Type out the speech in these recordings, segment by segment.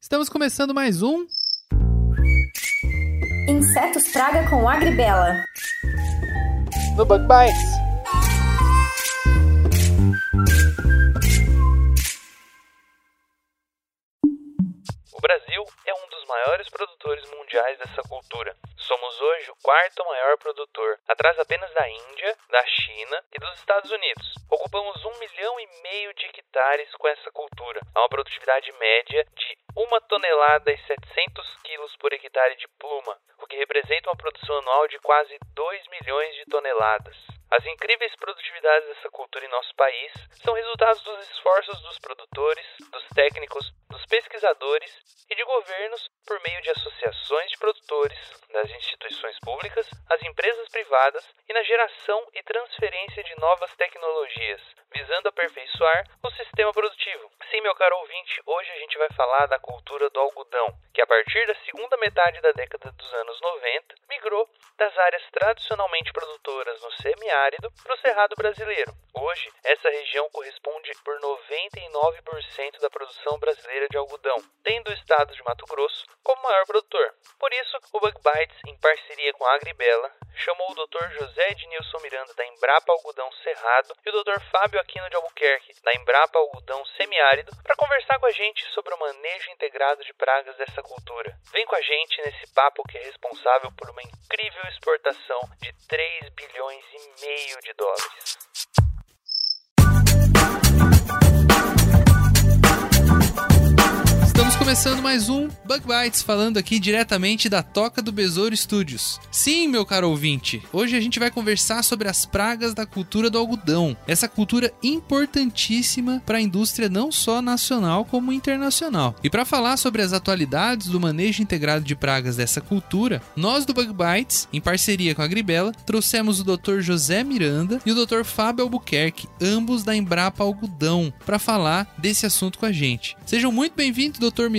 Estamos começando mais um Insetos Praga com Agribela. No Bug Bites. É um dos maiores produtores mundiais dessa cultura. Somos hoje o quarto maior produtor, atrás apenas da Índia, da China e dos Estados Unidos. Ocupamos um milhão e meio de hectares com essa cultura, a uma produtividade média de uma tonelada e 700 quilos por hectare de pluma, o que representa uma produção anual de quase 2 milhões de toneladas. As incríveis produtividades dessa cultura em nosso país são resultados dos esforços dos produtores, dos técnicos, dos pesquisadores e de governos por meio de associações de produtores, das instituições públicas, as empresas privadas e na geração e transferência de novas tecnologias, visando aperfeiçoar o sistema produtivo. Sim, meu caro ouvinte, hoje a gente vai falar da cultura do algodão, que a partir da segunda metade da década dos anos 90 migrou das áreas tradicionalmente produtoras no semiárido para o cerrado brasileiro. Hoje, essa região corresponde por 99% da produção brasileira de algodão, tendo o estado de Mato Grosso como maior produtor. Por isso, o Bug Bites, em parceria com a Agribela, chamou o Dr. José Ednilson Miranda da Embrapa Algodão Cerrado e o Dr. Fábio Aquino de Albuquerque da Embrapa Algodão Semiárido para conversar com a gente sobre o manejo integrado de pragas dessa cultura. Vem com a gente nesse papo que é responsável por uma incrível exportação de 3 bilhões e meio de dólares. Começando mais um Bug Bites, falando aqui diretamente da Toca do Besouro Studios. Sim, meu caro ouvinte, hoje a gente vai conversar sobre as pragas da cultura do algodão. Essa cultura importantíssima para a indústria não só nacional como internacional. E para falar sobre as atualidades do manejo integrado de pragas dessa cultura, nós do Bug Bites, em parceria com a Gribela, trouxemos o Dr. José Miranda e o Dr. Fábio Albuquerque, ambos da Embrapa Algodão, para falar desse assunto com a gente. Sejam muito bem-vindos, Dr. Miranda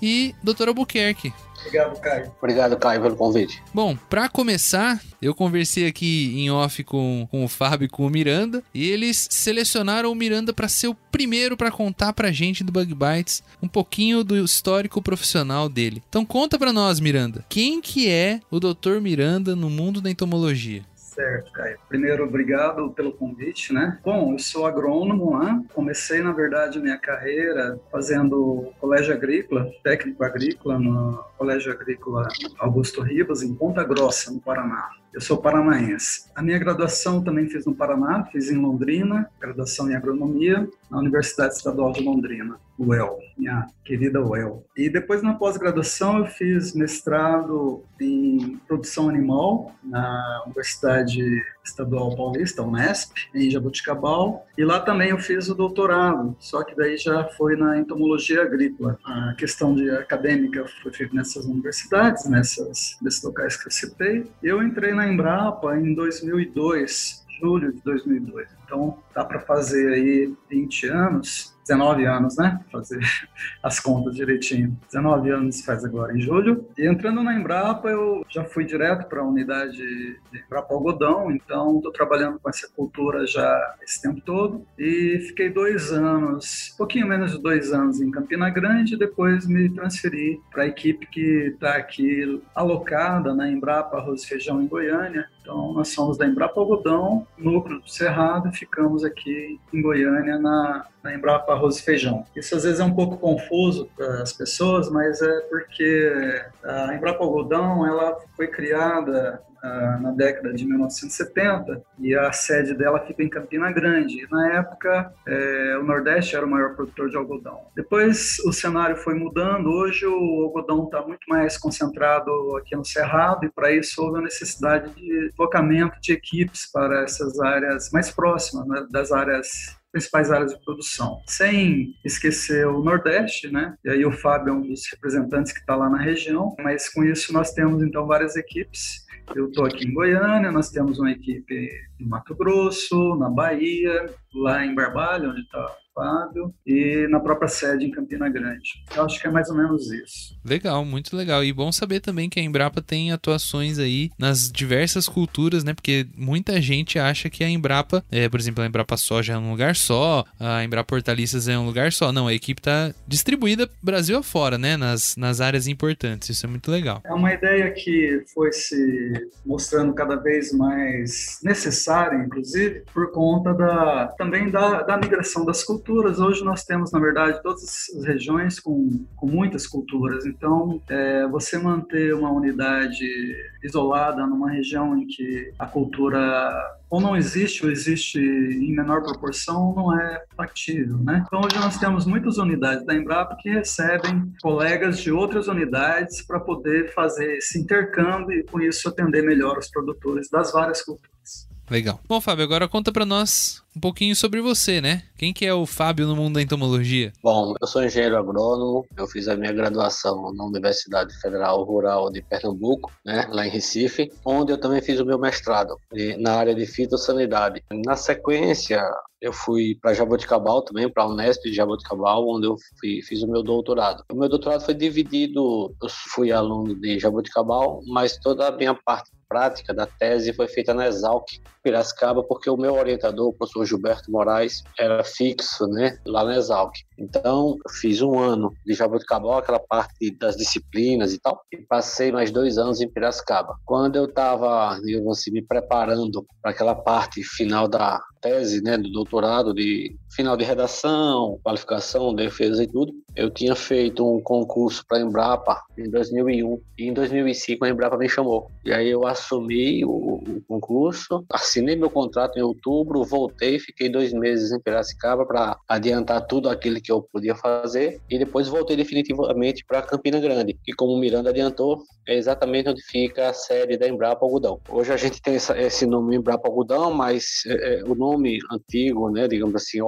e Dr. Albuquerque. Obrigado, Caio. Obrigado, Caio, pelo convite. Bom, para começar, eu conversei aqui em off com, com o Fábio e com o Miranda, e eles selecionaram o Miranda para ser o primeiro para contar pra gente do Bug Bites um pouquinho do histórico profissional dele. Então conta pra nós, Miranda, quem que é o Dr. Miranda no mundo da entomologia? Certo, Caio. Primeiro, obrigado pelo convite, né? Bom, eu sou agrônomo, né? Comecei, na verdade, minha carreira fazendo colégio agrícola, técnico agrícola, no Colégio Agrícola Augusto Ribas, em Ponta Grossa, no Paraná. Eu sou paranaense. A minha graduação também fiz no Paraná, fiz em Londrina, graduação em agronomia, na Universidade Estadual de Londrina, UEL, minha querida UEL. E depois na pós-graduação eu fiz mestrado em produção animal na Universidade Estadual Paulista, Unesp, em Jabuticabal, e lá também eu fiz o doutorado, só que daí já foi na entomologia agrícola. A questão de acadêmica foi feita nessas universidades, nessas, nesses locais que eu citei. Eu entrei na Embrapa em 2002, julho de 2002. Então, dá para fazer aí 20 anos, 19 anos, né? Fazer as contas direitinho. 19 anos faz agora em julho. E entrando na Embrapa, eu já fui direto para a unidade de Embrapa Algodão, então estou trabalhando com essa cultura já esse tempo todo. E fiquei dois anos, pouquinho menos de dois anos em Campina Grande, depois me transferi para a equipe que está aqui alocada na Embrapa Arroz e Feijão em Goiânia. Então, nós somos da Embrapa Algodão, núcleo do Cerrado, e ficamos aqui em Goiânia na, na Embrapa Arroz e Feijão. Isso às vezes é um pouco confuso para as pessoas, mas é porque a Embrapa Algodão ela foi criada na década de 1970 e a sede dela fica em Campina Grande. Na época, é, o Nordeste era o maior produtor de algodão. Depois o cenário foi mudando. Hoje o algodão está muito mais concentrado aqui no Cerrado e para isso houve a necessidade de deslocamento de equipes para essas áreas mais próximas né, das áreas principais áreas de produção. Sem esquecer o Nordeste, né? E aí o Fábio é um dos representantes que está lá na região, mas com isso nós temos então várias equipes. Eu estou aqui em Goiânia, nós temos uma equipe no Mato Grosso, na Bahia, lá em Barbalho, onde está Fábio, e na própria sede em Campina Grande. Eu acho que é mais ou menos isso. Legal, muito legal. E bom saber também que a Embrapa tem atuações aí nas diversas culturas, né? Porque muita gente acha que a Embrapa, é, por exemplo, a Embrapa Soja é um lugar só, a Embrapa Hortaliças é um lugar só. Não, a equipe está distribuída Brasil afora, né? Nas, nas áreas importantes. Isso é muito legal. É uma ideia que foi se mostrando cada vez mais necessária, inclusive, por conta da também da, da migração das culturas. Hoje nós temos, na verdade, todas as regiões com, com muitas culturas. Então, é, você manter uma unidade isolada numa região em que a cultura ou não existe ou existe em menor proporção não é factível, né? Então hoje nós temos muitas unidades da Embrapa que recebem colegas de outras unidades para poder fazer esse intercâmbio e com isso atender melhor os produtores das várias culturas. Legal. Bom, Fábio, agora conta para nós um pouquinho sobre você, né? Quem que é o Fábio no mundo da entomologia? Bom, eu sou engenheiro agrônomo, eu fiz a minha graduação na Universidade Federal Rural de Pernambuco, né, lá em Recife, onde eu também fiz o meu mestrado na área de fitossanidade. Na sequência, eu fui para Jaboticabal também, para a Unesp de Jaboticabal, onde eu fui, fiz o meu doutorado. O meu doutorado foi dividido, eu fui aluno de Jaboticabal, mas toda a minha parte prática da tese foi feita na Exalc, Piracicaba, porque o meu orientador, o professor Gilberto Moraes, era fixo, né, lá na Exalc. Então, fiz um ano de Jaboticabal, aquela parte das disciplinas e tal, e passei mais dois anos em Piracicaba. Quando eu estava, digamos assim, me preparando para aquela parte final da tese, né, do doutorado, de final de redação, qualificação, defesa e tudo, eu tinha feito um concurso para a Embrapa em 2001 e em 2005 a Embrapa me chamou. E aí eu assumi o, o concurso, assinei meu contrato em outubro, voltei, fiquei dois meses em Piracicaba para adiantar tudo aquilo que eu podia fazer e depois voltei definitivamente para Campina Grande, que como o Miranda adiantou, é exatamente onde fica a sede da Embrapa Algodão. Hoje a gente tem essa, esse nome Embrapa Algodão, mas é, é, o nome antigo, né, digamos assim,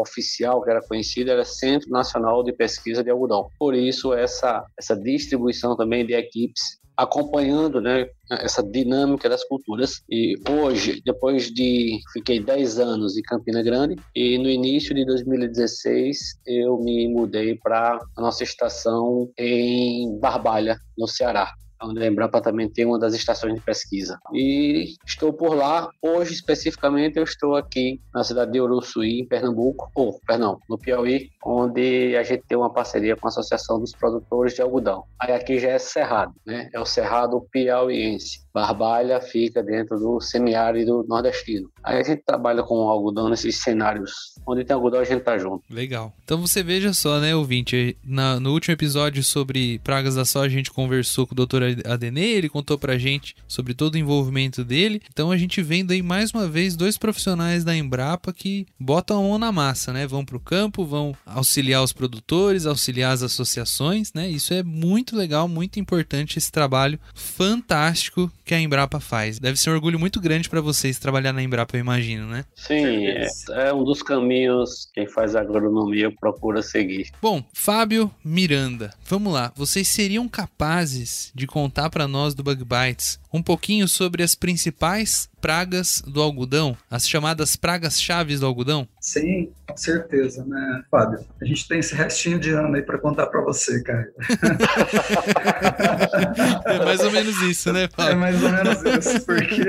que era conhecido era Centro Nacional de Pesquisa de Algodão. Por isso essa essa distribuição também de equipes acompanhando né, essa dinâmica das culturas. E hoje, depois de. Fiquei 10 anos em Campina Grande e no início de 2016 eu me mudei para a nossa estação em Barbalha, no Ceará a Embrapa também tem uma das estações de pesquisa. E estou por lá. Hoje, especificamente, eu estou aqui na cidade de Uruçuí, em Pernambuco, ou, perdão, no Piauí, onde a gente tem uma parceria com a Associação dos Produtores de Algodão. Aí aqui já é Cerrado, né? É o Cerrado Piauiense. Barbalha fica dentro do semiárido nordestino. Aí a gente trabalha com algodão nesses cenários. Onde tem algodão, a gente tá junto. Legal. Então você veja só, né, ouvinte? Na, no último episódio sobre pragas da soja, a gente conversou com o Dr. Adenei, ele contou pra gente sobre todo o envolvimento dele. Então a gente vendo aí mais uma vez dois profissionais da Embrapa que botam a mão na massa, né? Vão pro campo, vão auxiliar os produtores, auxiliar as associações, né? Isso é muito legal, muito importante esse trabalho fantástico que a Embrapa faz. Deve ser um orgulho muito grande para vocês trabalhar na Embrapa, eu imagino, né? Sim, é, é um dos caminhos quem faz agronomia procura seguir. Bom, Fábio Miranda, vamos lá. Vocês seriam capazes de contar para nós do Bug Bites um pouquinho sobre as principais pragas do algodão, as chamadas pragas chaves do algodão? Sim, com certeza, né, Fábio? A gente tem esse restinho de ano aí para contar para você, cara. é mais ou menos isso, né, Fábio? É mais ou menos isso, porque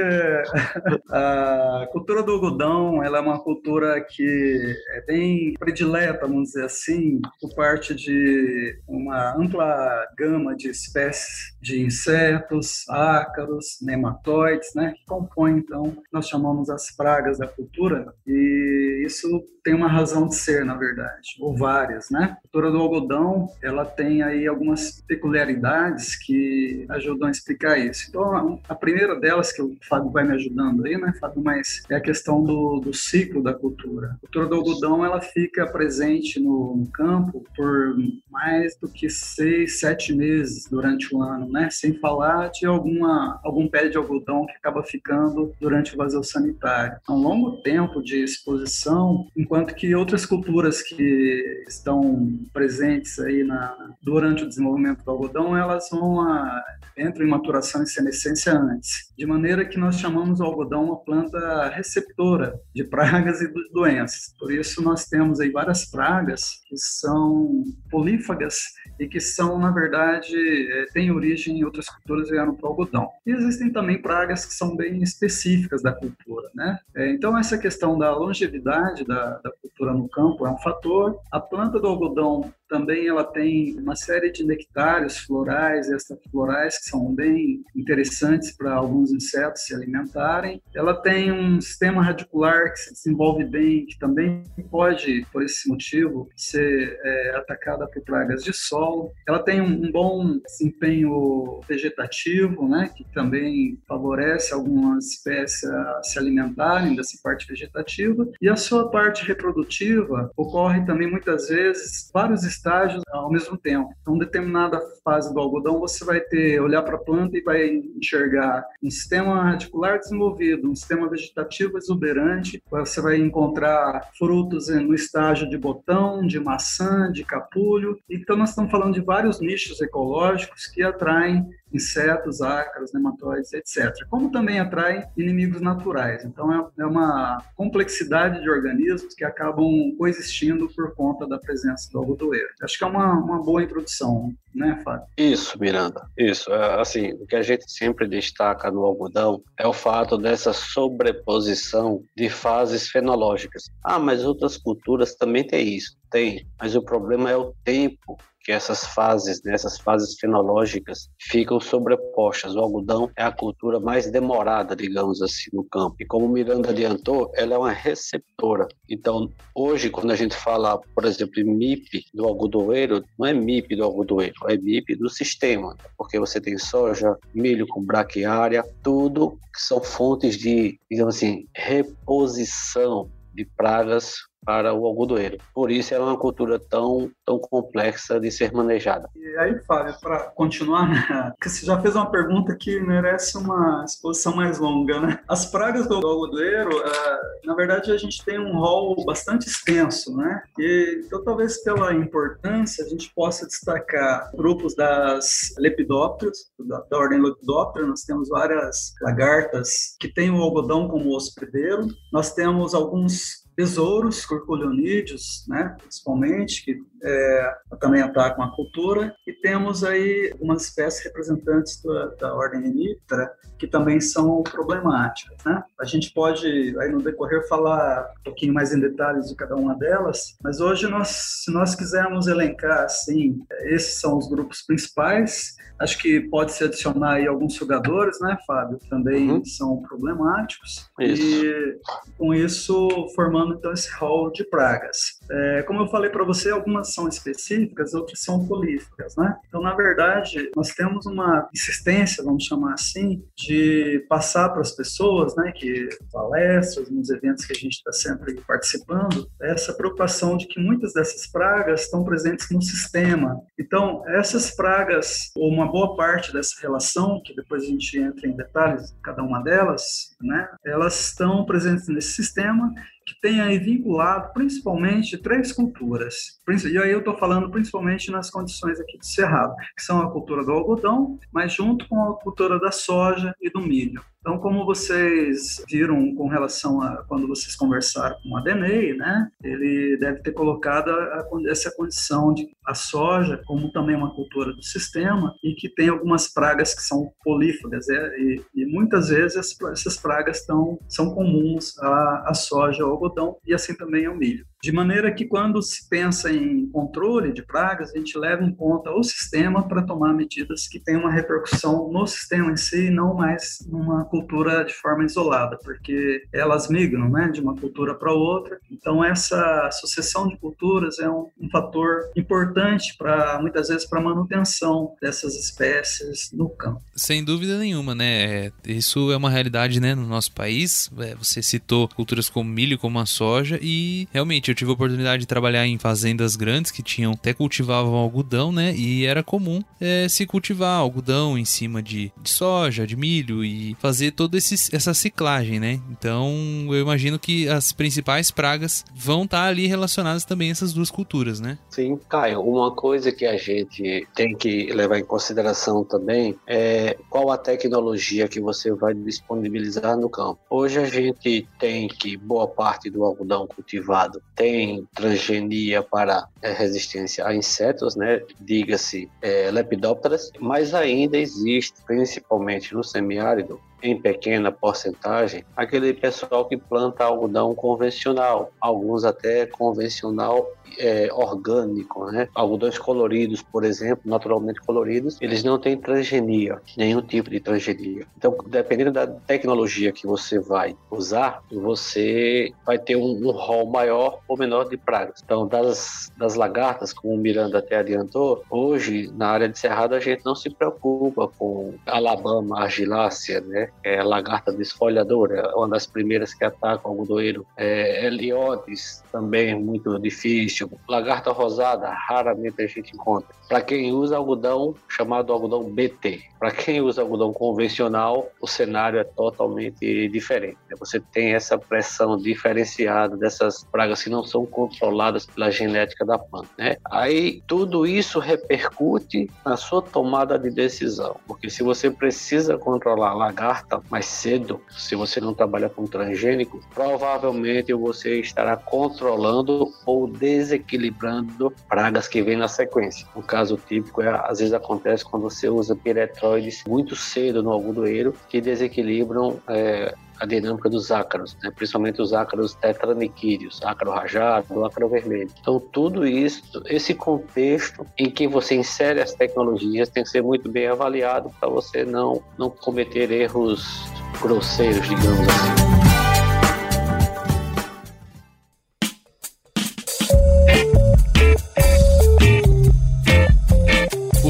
a cultura do algodão ela é uma cultura que é bem predileta, vamos dizer assim, por parte de uma ampla gama de espécies de insetos, ácaros, nematóides, né, que compõem então nós chamamos as pragas da cultura e isso tem uma razão de ser, na verdade, ou várias, né? A cultura do algodão, ela tem aí algumas peculiaridades que ajudam a explicar isso. Então, a primeira delas, que o Fábio vai me ajudando aí, né, Fábio, mas é a questão do, do ciclo da cultura. A cultura do algodão, ela fica presente no, no campo por mais do que seis, sete meses durante o ano, né? Sem falar de alguma, algum pé de algodão que acaba ficando durante o vazio sanitário. É um longo tempo de exposição, enquanto que outras culturas que estão presentes aí na, durante o desenvolvimento do algodão, elas vão a, entram em maturação e senescência antes, de maneira que nós chamamos o algodão uma planta receptora de pragas e doenças. Por isso nós temos aí várias pragas que são polífagas e que são, na verdade, é, têm origem em outras culturas e vieram para o algodão. E existem também pragas que são bem específicas da cultura, né? É, então, essa questão da longevidade da, da cultura no campo é um fator. A planta do algodão também ela tem uma série de nectários florais, extraflorais, que são bem interessantes para alguns insetos se alimentarem. Ela tem um sistema radicular que se desenvolve bem, que também pode, por esse motivo, ser é, atacada por pragas de solo. Ela tem um, bom desempenho vegetativo, né, que também favorece algumas espécies a se alimentarem dessa parte vegetativa. E a sua parte reprodutiva ocorre também muitas vezes vários estágios ao mesmo tempo. Então, determinada fase do algodão, você vai ter, olhar para a planta e vai enxergar um sistema radicular desenvolvido, um sistema vegetativo exuberante, você vai encontrar frutos no estágio de botão, de maçã, de capulho. Então, nós estamos falando de vários nichos ecológicos que atraem insetos, ácaros, nematóides, etc. Como também atrai inimigos naturais. Então é, é uma complexidade de organismos que acabam coexistindo por conta da presença do algodoeiro. Acho que é uma, uma boa introdução, né, Fábio? Isso, Miranda. Isso. É, assim, o que a gente sempre destaca no algodão é o fato dessa sobreposição de fases fenológicas. Ah, mas outras culturas também têm isso. Tem, mas o problema é o tempo que essas fases, né, essas fases fenológicas ficam sobrepostas. O algodão é a cultura mais demorada, digamos assim, no campo. E como Miranda adiantou, ela é uma receptora. Então, hoje, quando a gente fala, por exemplo, em MIP do algodoeiro, não é MIP do algodoeiro, é MIP do sistema, porque você tem soja, milho com braquiária, tudo que são fontes de, digamos assim, reposição de pragas para o algodoeiro. Por isso ela é uma cultura tão, tão complexa de ser manejada. E aí, Fábio, para continuar, né? você já fez uma pergunta que merece uma exposição mais longa, né? As pragas do algodoeiro, é, na verdade, a gente tem um rol bastante extenso, né? E, então, talvez pela importância, a gente possa destacar grupos das lepidópteros, da, da ordem lepidóptera, nós temos várias lagartas que têm o algodão como hospedeiro, nós temos alguns besouros, corcolionídeos, né, principalmente, que é, também atacam a cultura, e temos aí algumas espécies representantes da, da ordem Renitra, que também são problemáticas. Né? A gente pode, aí no decorrer, falar um pouquinho mais em detalhes de cada uma delas, mas hoje, nós, se nós quisermos elencar, assim, esses são os grupos principais, acho que pode se adicionar aí alguns jogadores, né, Fábio, também uhum. são problemáticos, isso. e com isso formando então esse rol de pragas. É, como eu falei para você, algumas são específicas, outras são políticas, né? Então, na verdade, nós temos uma insistência, vamos chamar assim, de passar para as pessoas, né, que palestras, nos eventos que a gente está sempre participando, essa preocupação de que muitas dessas pragas estão presentes no sistema. Então, essas pragas, ou uma boa parte dessa relação, que depois a gente entra em detalhes de cada uma delas, né, elas estão presentes nesse sistema que tem aí vinculado principalmente três culturas. E aí eu estou falando principalmente nas condições aqui do Cerrado, que são a cultura do algodão, mas junto com a cultura da soja e do milho. Então, como vocês viram com relação a quando vocês conversaram com o Adenei, né, ele deve ter colocado a, a, essa condição de a soja como também uma cultura do sistema e que tem algumas pragas que são polífagas é, e, e, muitas vezes essas pragas tão, são comuns à, à soja, ao algodão e assim também ao milho. De maneira que, quando se pensa em controle de pragas, a gente leva em conta o sistema para tomar medidas que tenham uma repercussão no sistema em si, e não mais numa cultura de forma isolada, porque elas migram né, de uma cultura para outra. Então, essa sucessão de culturas é um, um fator importante para, muitas vezes, para a manutenção dessas espécies no campo. Sem dúvida nenhuma, né? É, isso é uma realidade né, no nosso país. É, você citou culturas como milho, como a soja, e realmente eu tive a oportunidade de trabalhar em fazendas grandes que tinham até cultivavam algodão, né? E era comum é, se cultivar algodão em cima de, de soja, de milho e fazer toda essa ciclagem, né? Então eu imagino que as principais pragas vão estar tá ali relacionadas também a essas duas culturas, né? Sim, Caio. Uma coisa que a gente tem que levar em consideração também é qual a tecnologia que você vai disponibilizar no campo. Hoje a gente tem que boa parte do algodão cultivado tem transgenia para é, resistência a insetos, né? Diga-se é, lepidópteras, mas ainda existe, principalmente no semiárido, em pequena porcentagem, aquele pessoal que planta algodão convencional, alguns até convencional é, orgânico, né? Algodões coloridos, por exemplo, naturalmente coloridos, eles não têm transgenia, nenhum tipo de transgenia. Então, dependendo da tecnologia que você vai usar, você vai ter um, um rol maior ou menor de pragas. Então, das, das lagartas, como o Miranda até adiantou, hoje na área de cerrado a gente não se preocupa com Alabama argilácea, né? É a lagarta desfolhadora, uma das primeiras que ataca o algodoeiro. É, Heliodes também é muito difícil lagarta rosada, raramente a gente encontra. Para quem usa algodão, chamado algodão BT. Para quem usa algodão convencional, o cenário é totalmente diferente. Você tem essa pressão diferenciada dessas pragas que não são controladas pela genética da planta. Né? Aí tudo isso repercute na sua tomada de decisão, porque se você precisa controlar a lagarta mais cedo, se você não trabalha com transgênico, provavelmente você estará controlando ou desequilibrando pragas que vêm na sequência. Um caso típico é, às vezes acontece quando você usa piretroides muito cedo no algodoeiro que desequilibram é, a dinâmica dos ácaros, né? principalmente os ácaros tetraniquídeos, ácaro rajado, ácaro vermelho. Então, tudo isso, esse contexto em que você insere as tecnologias tem que ser muito bem avaliado para você não, não cometer erros grosseiros, digamos assim.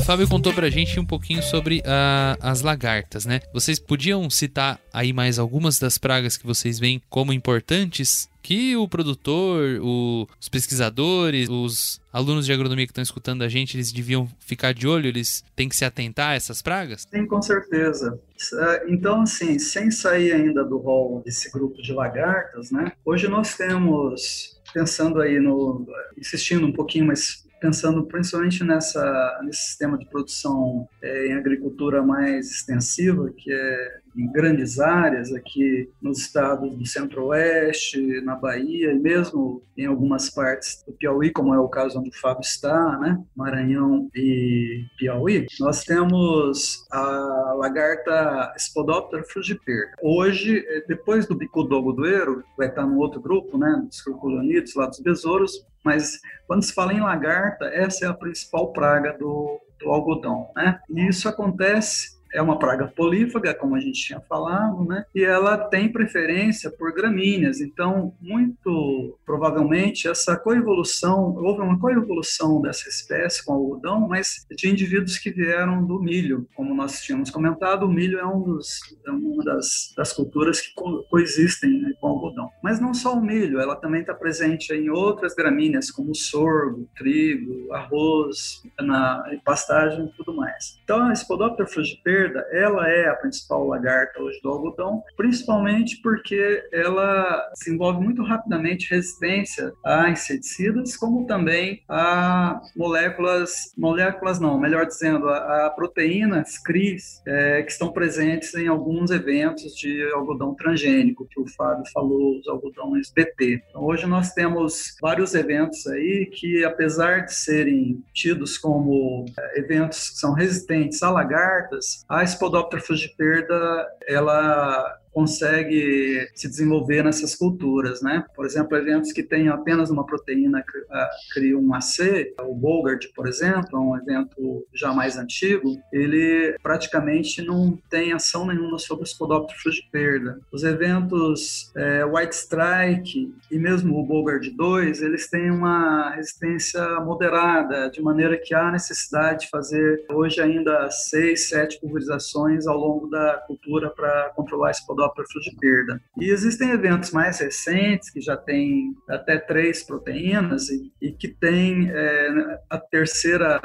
Fábio contou pra gente um pouquinho sobre uh, as lagartas, né? Vocês podiam citar aí mais algumas das pragas que vocês veem como importantes que o produtor, o, os pesquisadores, os alunos de agronomia que estão escutando a gente, eles deviam ficar de olho, eles têm que se atentar a essas pragas? Sim, com certeza. É, então, assim, sem sair ainda do rol desse grupo de lagartas, né? Hoje nós temos, pensando aí no, insistindo um pouquinho mais pensando principalmente nessa, nesse sistema de produção é, em agricultura mais extensiva, que é em grandes áreas aqui nos estados do Centro-Oeste, na Bahia e mesmo em algumas partes do Piauí, como é o caso onde o Fábio está, né? Maranhão e Piauí, nós temos a lagarta Spodoptera frugiper. Hoje, eh, depois do bicudo algodoeiro, vai estar no outro grupo, né? Dos curculonidos, lá dos besouros, mas quando se fala em lagarta, essa é a principal praga do, do algodão, né? E isso acontece é uma praga polífaga, como a gente tinha falado, né? E ela tem preferência por gramíneas. Então, muito provavelmente essa coevolução, houve uma coevolução dessa espécie com o algodão, mas de indivíduos que vieram do milho, como nós tínhamos comentado, o milho é, um dos, é uma das, das culturas que co coexistem né, com o algodão. Mas não só o milho, ela também está presente em outras gramíneas, como sorgo, trigo, arroz, na pastagem e tudo mais. Então, a Spodoptera frugiper esquerda, ela é a principal lagarta hoje do algodão, principalmente porque ela desenvolve muito rapidamente resistência a inseticidas, como também a moléculas, moléculas não, melhor dizendo, a, a proteínas CRIs, é, que estão presentes em alguns eventos de algodão transgênico, que o Fábio falou, os algodões BT. Então, hoje nós temos vários eventos aí que, apesar de serem tidos como é, eventos que são resistentes a lagartas, a Spodoptera frugiperda, ela consegue se desenvolver nessas culturas, né? Por exemplo, eventos que têm apenas uma proteína criam um AC, o Bogart, por exemplo, é um evento já mais antigo, ele praticamente não tem ação nenhuma sobre o Spodoptera frugiperda. Os eventos é, White Strike e mesmo o Bogart 2, eles têm uma resistência moderada, de maneira que há necessidade de fazer hoje ainda seis, sete pulverizações ao longo da cultura para controlar esse Spodoptera Spodoptera frugiperda. E existem eventos mais recentes que já tem até três proteínas e, e que tem é, a terceira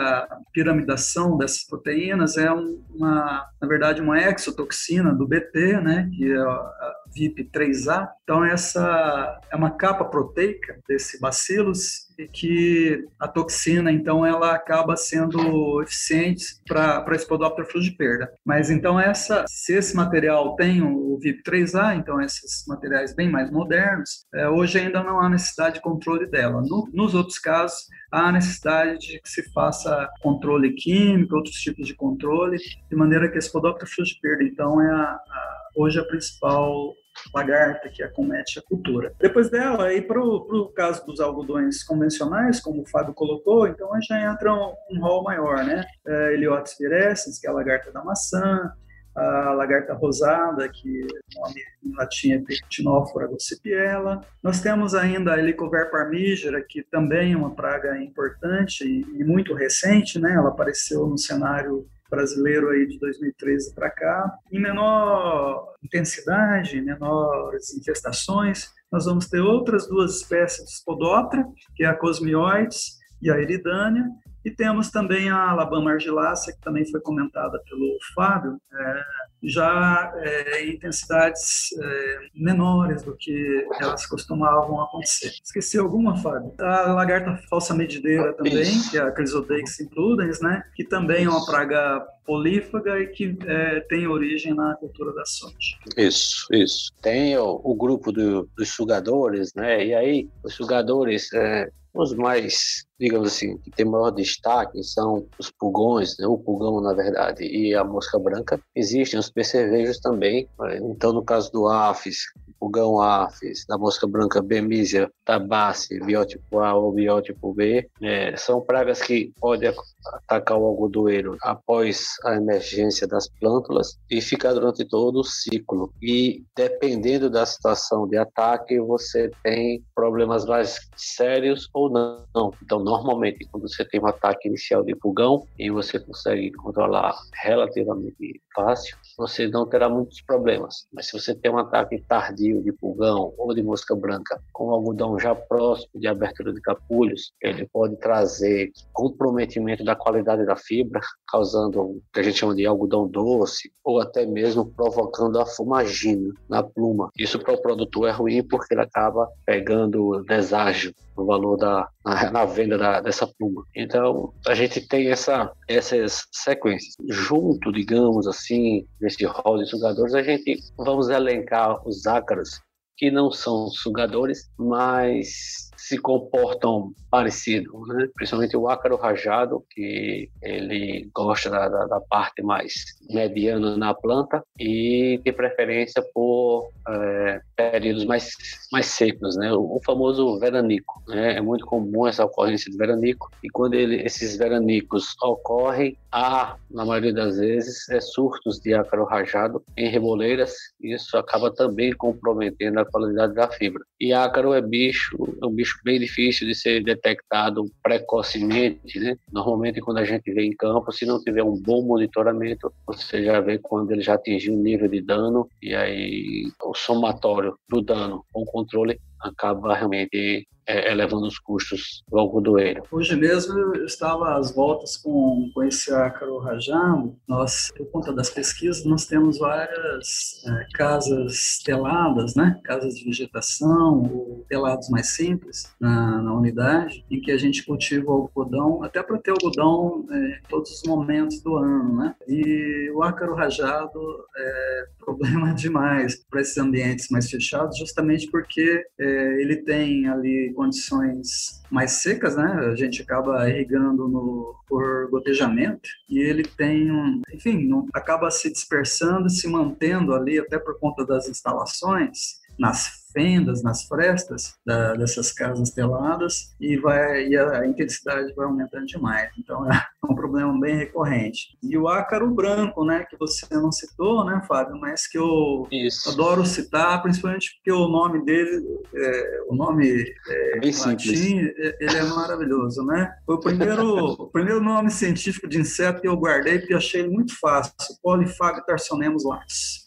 piramidação dessas proteínas é uma, na verdade, uma exotoxina do BT, né, que é a VIP3A. Então essa é uma capa proteica desse bacilos e que a toxina, então, ela acaba sendo eficiente para Spodoptera frugiperda. Mas então essa, se esse material tem o VIP3A, então esses materiais bem mais modernos, é, hoje ainda não há necessidade de controle dela. No, nos outros casos, há necessidade de que se faça controle químico, outros tipos de controle, de maneira que esse Spodoptera frugiperda, então, é a, a, hoje a principal lagarta que acomete a cultura. Depois dela, aí para o caso dos algodões convencionais, como o Fábio colocou, então aí já entra um, um rol maior, né? É, Heliotis virescens, que é a lagarta da maçã, a lagarta rosada, que o nome em latim é Pectinófora gossipiella. Nós temos ainda a Helicover parmígera, que também é uma praga importante e, e muito recente, né? Ela apareceu no cenário brasileiro aí de 2013 para cá, em menor intensidade, menores infestações. Nós vamos ter outras duas espécies de Spodoptera, que é a Cosmioides e a Eridânia, e temos também a Alabama argilácea, que também foi comentada pelo Fábio, é, já é, em intensidades é, menores do que elas costumavam acontecer. Esqueci alguma, Fábio? A lagarta falsa medideira também, que é a Chrysodeix imprudens, né? que também é uma praga polífaga e que é, tem origem na cultura da soja. Isso, isso. Tem o, o grupo do, dos sugadores, né? E aí, os sugadores, é, os mais, digamos assim, que tem maior destaque são os pulgões, né? o pulgão, na verdade, e a mosca branca. Existem os percevejos também. Né? Então, no caso do Afis, pulgão Afis, da mosca branca Bemisia tabaci, biótipo A ou biótipo B, é, são pragas que podem atacar o algodoeiro após a emergência das plântulas e ficar durante todo o ciclo. E dependendo da situação de ataque, você tem problemas mais sérios ou não. Então, normalmente, quando você tem um ataque inicial de pulgão e você consegue controlar relativamente fácil, você não terá muitos problemas. Mas se você tem um ataque tardio de pulgão ou de mosca branca com algodão já próximo de abertura de capulhos, ele pode trazer comprometimento da qualidade da fibra, causando o que a gente chama de algodão doce, ou até mesmo provocando a fumagina na pluma. Isso para o produtor é ruim porque ele acaba pegando deságio no valor da na, na venda da, dessa pluma. Então a gente tem essa, essas sequências. Junto, digamos assim, nesse rol de sugadores, a gente vamos elencar os ácaros que não são sugadores, mas se comportam parecido, né? principalmente o ácaro rajado, que ele gosta da, da, da, parte mais mediana na planta e tem preferência por é, períodos mais, mais secos, né? o, o famoso veranico. Né? É muito comum essa ocorrência de veranico e quando ele, esses veranicos ocorrem, há, na maioria das vezes, é surtos de ácaro rajado em reboleiras e isso acaba também comprometendo a qualidade da fibra. E ácaro é bicho, é um bicho bem difícil de ser detectado precocemente, né? Normalmente quando a gente vê em campo, se não tiver um bom monitoramento, você já vê quando ele já atingiu um nível de dano e aí o somatório do dano com o controle acaba realmente é, elevando os custos do algodoeiro. Hoje mesmo eu estava às voltas com, com esse ácaro rajado. Nós, por conta das pesquisas, nós temos várias é, casas teladas, né? casas de vegetação ou telados mais simples na, na unidade, em que a gente cultiva o algodão, até para ter algodão é, em todos os momentos do ano. Né? E o ácaro rajado é problema demais para esses ambientes mais fechados, justamente porque é, ele tem ali condições mais secas, né? A gente acaba irrigando no, por gotejamento e ele tem um, enfim, não, acaba se dispersando, se mantendo ali até por conta das instalações nas fendas, nas frestas da, dessas casas teladas e, vai, e a intensidade vai aumentando demais. Então é um problema bem recorrente. E o ácaro branco, né, que você não citou, né, Fábio, mas que eu Isso. adoro citar, principalmente porque o nome dele, é, o nome é, bem latim, é, ele é maravilhoso, né? Foi o primeiro, o primeiro nome científico de inseto que eu guardei porque eu achei ele muito fácil, Polyphag tarsonemus lax.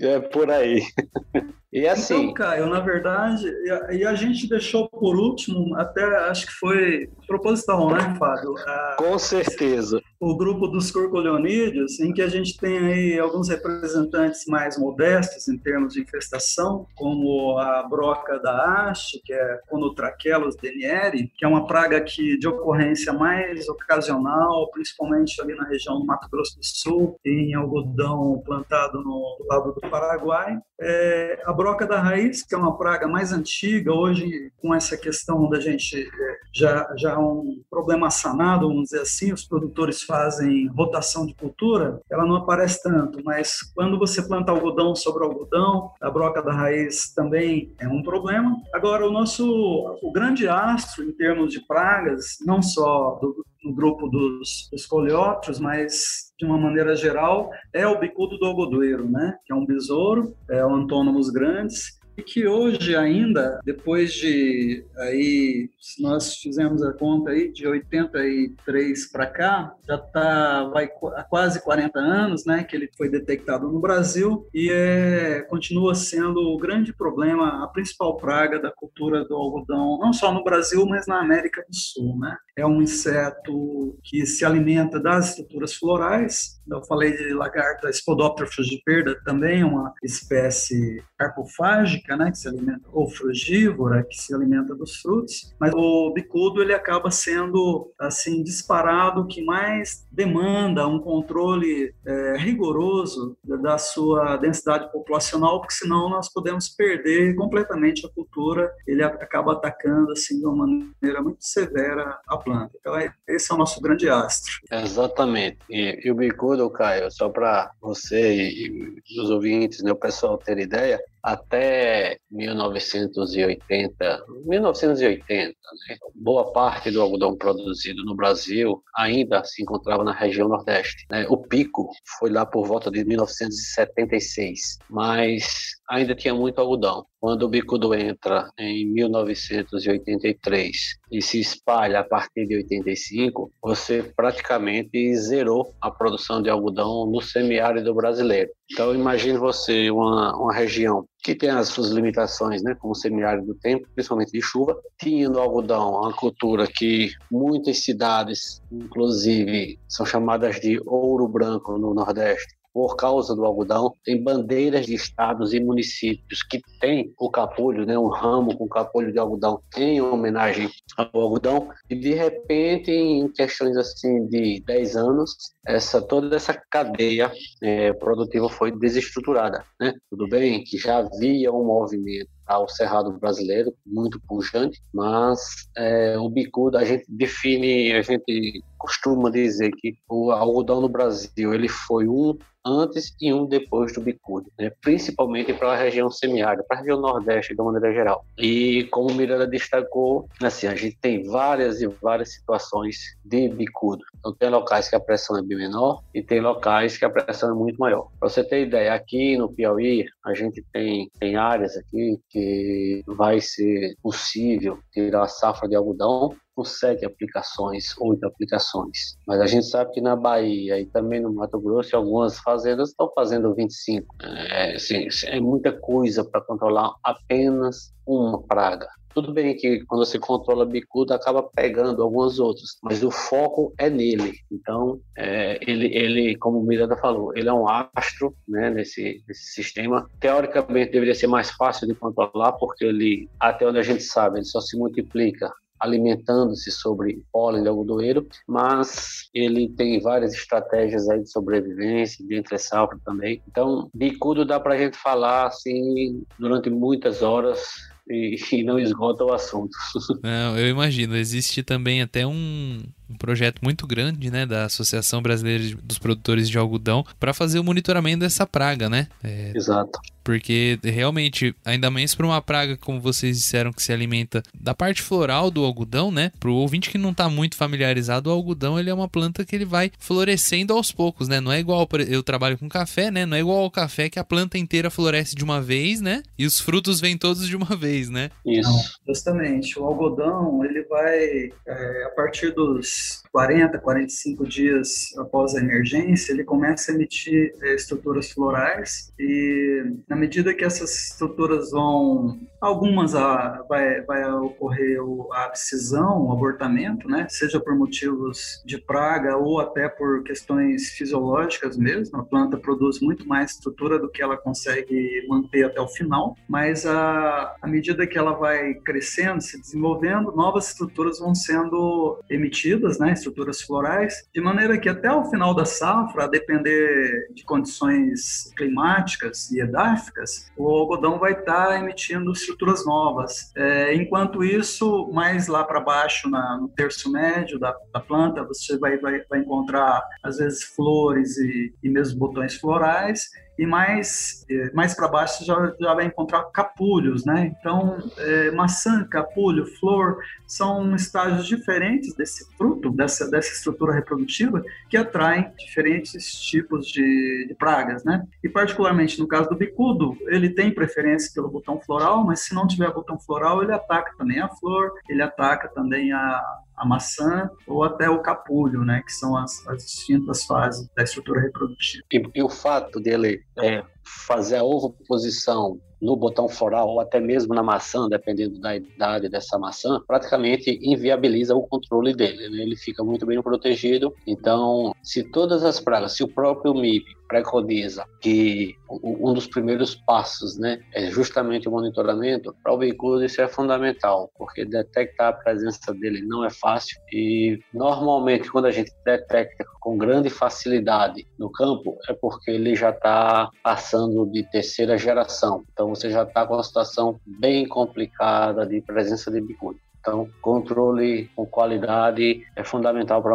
É por aí. E assim. Então, Caio, na verdade, e a, gente deixou por último, até acho que foi proposital, né, Fábio? A, Com certeza. O grupo dos curculionídeos, em que a gente tem aí alguns representantes mais modestos em termos de infestação, como a broca da haste, que é Conotrachelos denieri, que é uma praga que de ocorrência mais ocasional, principalmente ali na região do Mato Grosso do Sul, em algodão plantado no lado do Paraguai. É, a broca da raiz, que é uma praga mais antiga, hoje com essa questão da gente é, já, já um problema sanado, vamos dizer assim, os produtores fazem rotação de cultura, ela não aparece tanto, mas quando você planta algodão sobre algodão, a broca da raiz também é um problema. Agora, o nosso o grande astro em termos de pragas, não só do, no grupo dos, dos coleópteros, mas de uma maneira geral é o bicudo do algodoeiro, né? Que é um besouro, é um antônomos grandes e que hoje ainda, depois de aí, nós fizemos a conta aí de 83 para cá, já está há quase 40 anos, né, que ele foi detectado no Brasil e é continua sendo o grande problema, a principal praga da cultura do algodão, não só no Brasil, mas na América do Sul, né? É um inseto que se alimenta das estruturas florais. Eu falei de lagarta Spodoptera frugipera, também uma espécie carpofágica né, que se alimenta, ou frugívora, que se alimenta dos frutos, mas o bicudo ele acaba sendo assim disparado que mais demanda um controle é, rigoroso da sua densidade populacional, porque senão nós podemos perder completamente a cultura. Ele acaba atacando assim de uma maneira muito severa a planta. Então é, esse é o nosso grande astro. Exatamente. E, e o bicudo, Caio, só para você e, e os ouvintes, né, o pessoal ter ideia, até 1980, 1980, né? boa parte do algodão produzido no Brasil ainda se encontrava na região Nordeste. Né? O pico foi lá por volta de 1976, mas ainda tinha muito algodão. Quando o bicudo entra em 1983 e se espalha a partir de 85, você praticamente zerou a produção de algodão no semiárido brasileiro. Então imagine você uma, uma região que tem as suas limitações, né, como semiárido do tempo, principalmente de chuva, tinha no algodão uma cultura que muitas cidades, inclusive, são chamadas de ouro branco no Nordeste, por causa do algodão. Tem bandeiras de estados e municípios que têm o capulho, né, um ramo com capulho de algodão em homenagem ao algodão. E de repente, em questões assim de 10 anos, essa toda essa cadeia é, produtiva foi desestruturada, né? Tudo bem que já havia um movimento ao cerrado brasileiro muito pujante, mas é, o bicudo a gente define, a gente costuma dizer que o algodão no Brasil ele foi um antes e um depois do bicudo, né? principalmente para a região semiárida, para a região nordeste de uma maneira geral. E como Miranda destacou, assim, a gente tem várias e várias situações de bicudo. Então tem locais que a pressão é bem menor e tem locais que a pressão é muito maior. Para você ter ideia, aqui no Piauí a gente tem, tem áreas aqui que vai ser possível tirar a safra de algodão com sete aplicações, oito aplicações. Mas a gente sabe que na Bahia e também no Mato Grosso, algumas fazendas estão fazendo 25. É, assim, é muita coisa para controlar apenas uma praga. Tudo bem que quando você controla bicudo acaba pegando algumas outras, mas o foco é nele. Então, é, ele, ele, como o Miranda falou, ele é um astro né, nesse, nesse sistema. Teoricamente deveria ser mais fácil de controlar, porque ele, até onde a gente sabe, ele só se multiplica alimentando-se sobre pólen de algodoeiro, mas ele tem várias estratégias aí de sobrevivência, de entre safra também. Então, bicudo dá para a gente falar assim durante muitas horas e, e não esgota o assunto. Não, eu imagino. Existe também até um, um projeto muito grande, né, da Associação Brasileira dos Produtores de Algodão para fazer o monitoramento dessa praga, né? É, Exato. Porque realmente, ainda mais para uma praga como vocês disseram que se alimenta da parte floral do algodão, né? Para o ouvinte que não está muito familiarizado, o algodão ele é uma planta que ele vai florescendo aos poucos, né? Não é igual eu trabalho com café, né? Não é igual ao café que a planta inteira floresce de uma vez, né? E os frutos vêm todos de uma vez, né? Isso. Não, justamente. O algodão ele vai é, a partir dos primeiros 40, 45 dias após a emergência, ele começa a emitir é, estruturas florais e na medida que essas estruturas vão, algumas a, vai, vai ocorrer a abscisão, o abortamento, né? Seja por motivos de praga ou até por questões fisiológicas mesmo. A planta produz muito mais estrutura do que ela consegue manter até o final, mas a, à medida que ela vai crescendo, se desenvolvendo, novas estruturas vão sendo emitidas, né? estruturas florais, de maneira que até o final da safra, a depender de condições climáticas e edáficas, o algodão vai estar emitindo estruturas novas. É, enquanto isso, mais lá para baixo, na, no terço médio da, da planta, você vai, vai, vai, encontrar, às vezes, flores e, e mesmo botões florais, e mais, é, mais para baixo você já, já vai encontrar capulhos, né? Então, é, maçã, capulho, flor são estágios diferentes desse fruto, dessa, dessa estrutura reprodutiva, que atraem diferentes tipos de, de pragas, né? E particularmente no caso do bicudo, ele tem preferência pelo botão floral, mas se não tiver botão floral, ele ataca também a flor, ele ataca também a, a maçã ou até o capulho, né, que são as, as distintas fases da estrutura reprodutiva. E, e o fato dele é, fazer a ovoposição no botão floral ou até mesmo na maçã, dependendo da idade dessa maçã, praticamente inviabiliza o controle dele. Né? Ele fica muito bem protegido. Então, se todas as pragas, se o próprio MIP preconiza que um dos primeiros passos, né, é justamente o monitoramento, para o veículo isso é fundamental, porque detectar a presença dele não é fácil e normalmente quando a gente detecta com grande facilidade no campo é porque ele já está passando de terceira geração. Então você já está com uma situação bem complicada de presença de bicudo. Então, controle com qualidade é fundamental para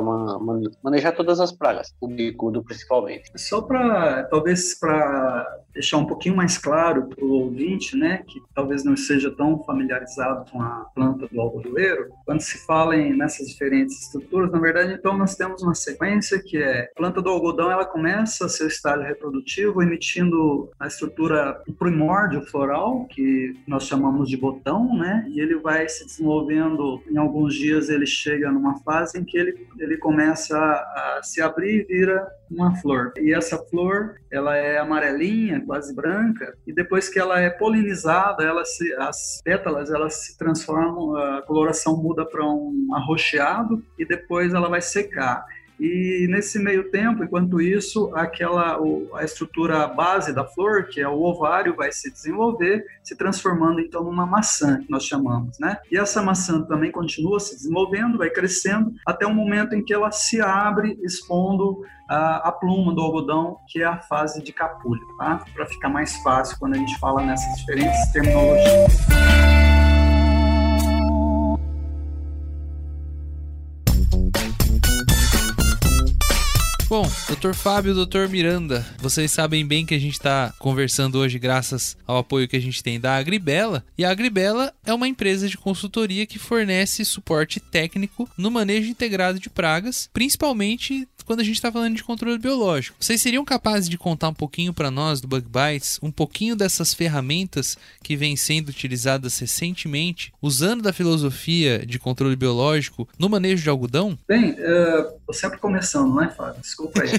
manejar todas as pragas, o bicudo principalmente. Só para, talvez, para deixar um pouquinho mais claro para o ouvinte, né, que talvez não seja tão familiarizado com a planta do algodoeiro, quando se fala em, nessas diferentes estruturas, na verdade, então nós temos uma sequência que é a planta do algodão, ela começa seu estágio reprodutivo emitindo a estrutura, primórdio floral, que nós chamamos de botão, né, e ele vai se desenvolvendo em alguns dias ele chega numa fase em que ele, ele começa a, a se abrir e vira uma flor. E essa flor, ela é amarelinha, quase branca, e depois que ela é polinizada, ela se, as pétalas elas se transformam, a coloração muda para um arroxeado e depois ela vai secar. E nesse meio tempo, enquanto isso, aquela a estrutura base da flor, que é o ovário, vai se desenvolver, se transformando então numa maçã, que nós chamamos, né? E essa maçã também continua se desenvolvendo, vai crescendo até o momento em que ela se abre, expondo a, a pluma do algodão, que é a fase de capulho, tá? Para ficar mais fácil quando a gente fala nessas diferentes terminologias. Bom, doutor Fábio, doutor Miranda, vocês sabem bem que a gente está conversando hoje graças ao apoio que a gente tem da Agribela. E a Agribela é uma empresa de consultoria que fornece suporte técnico no manejo integrado de pragas, principalmente quando a gente está falando de controle biológico. Vocês seriam capazes de contar um pouquinho para nós do Bug Bites, um pouquinho dessas ferramentas que vêm sendo utilizadas recentemente, usando da filosofia de controle biológico no manejo de algodão? Bem, uh, sempre começando, não é, Fábio? Desculpa aí.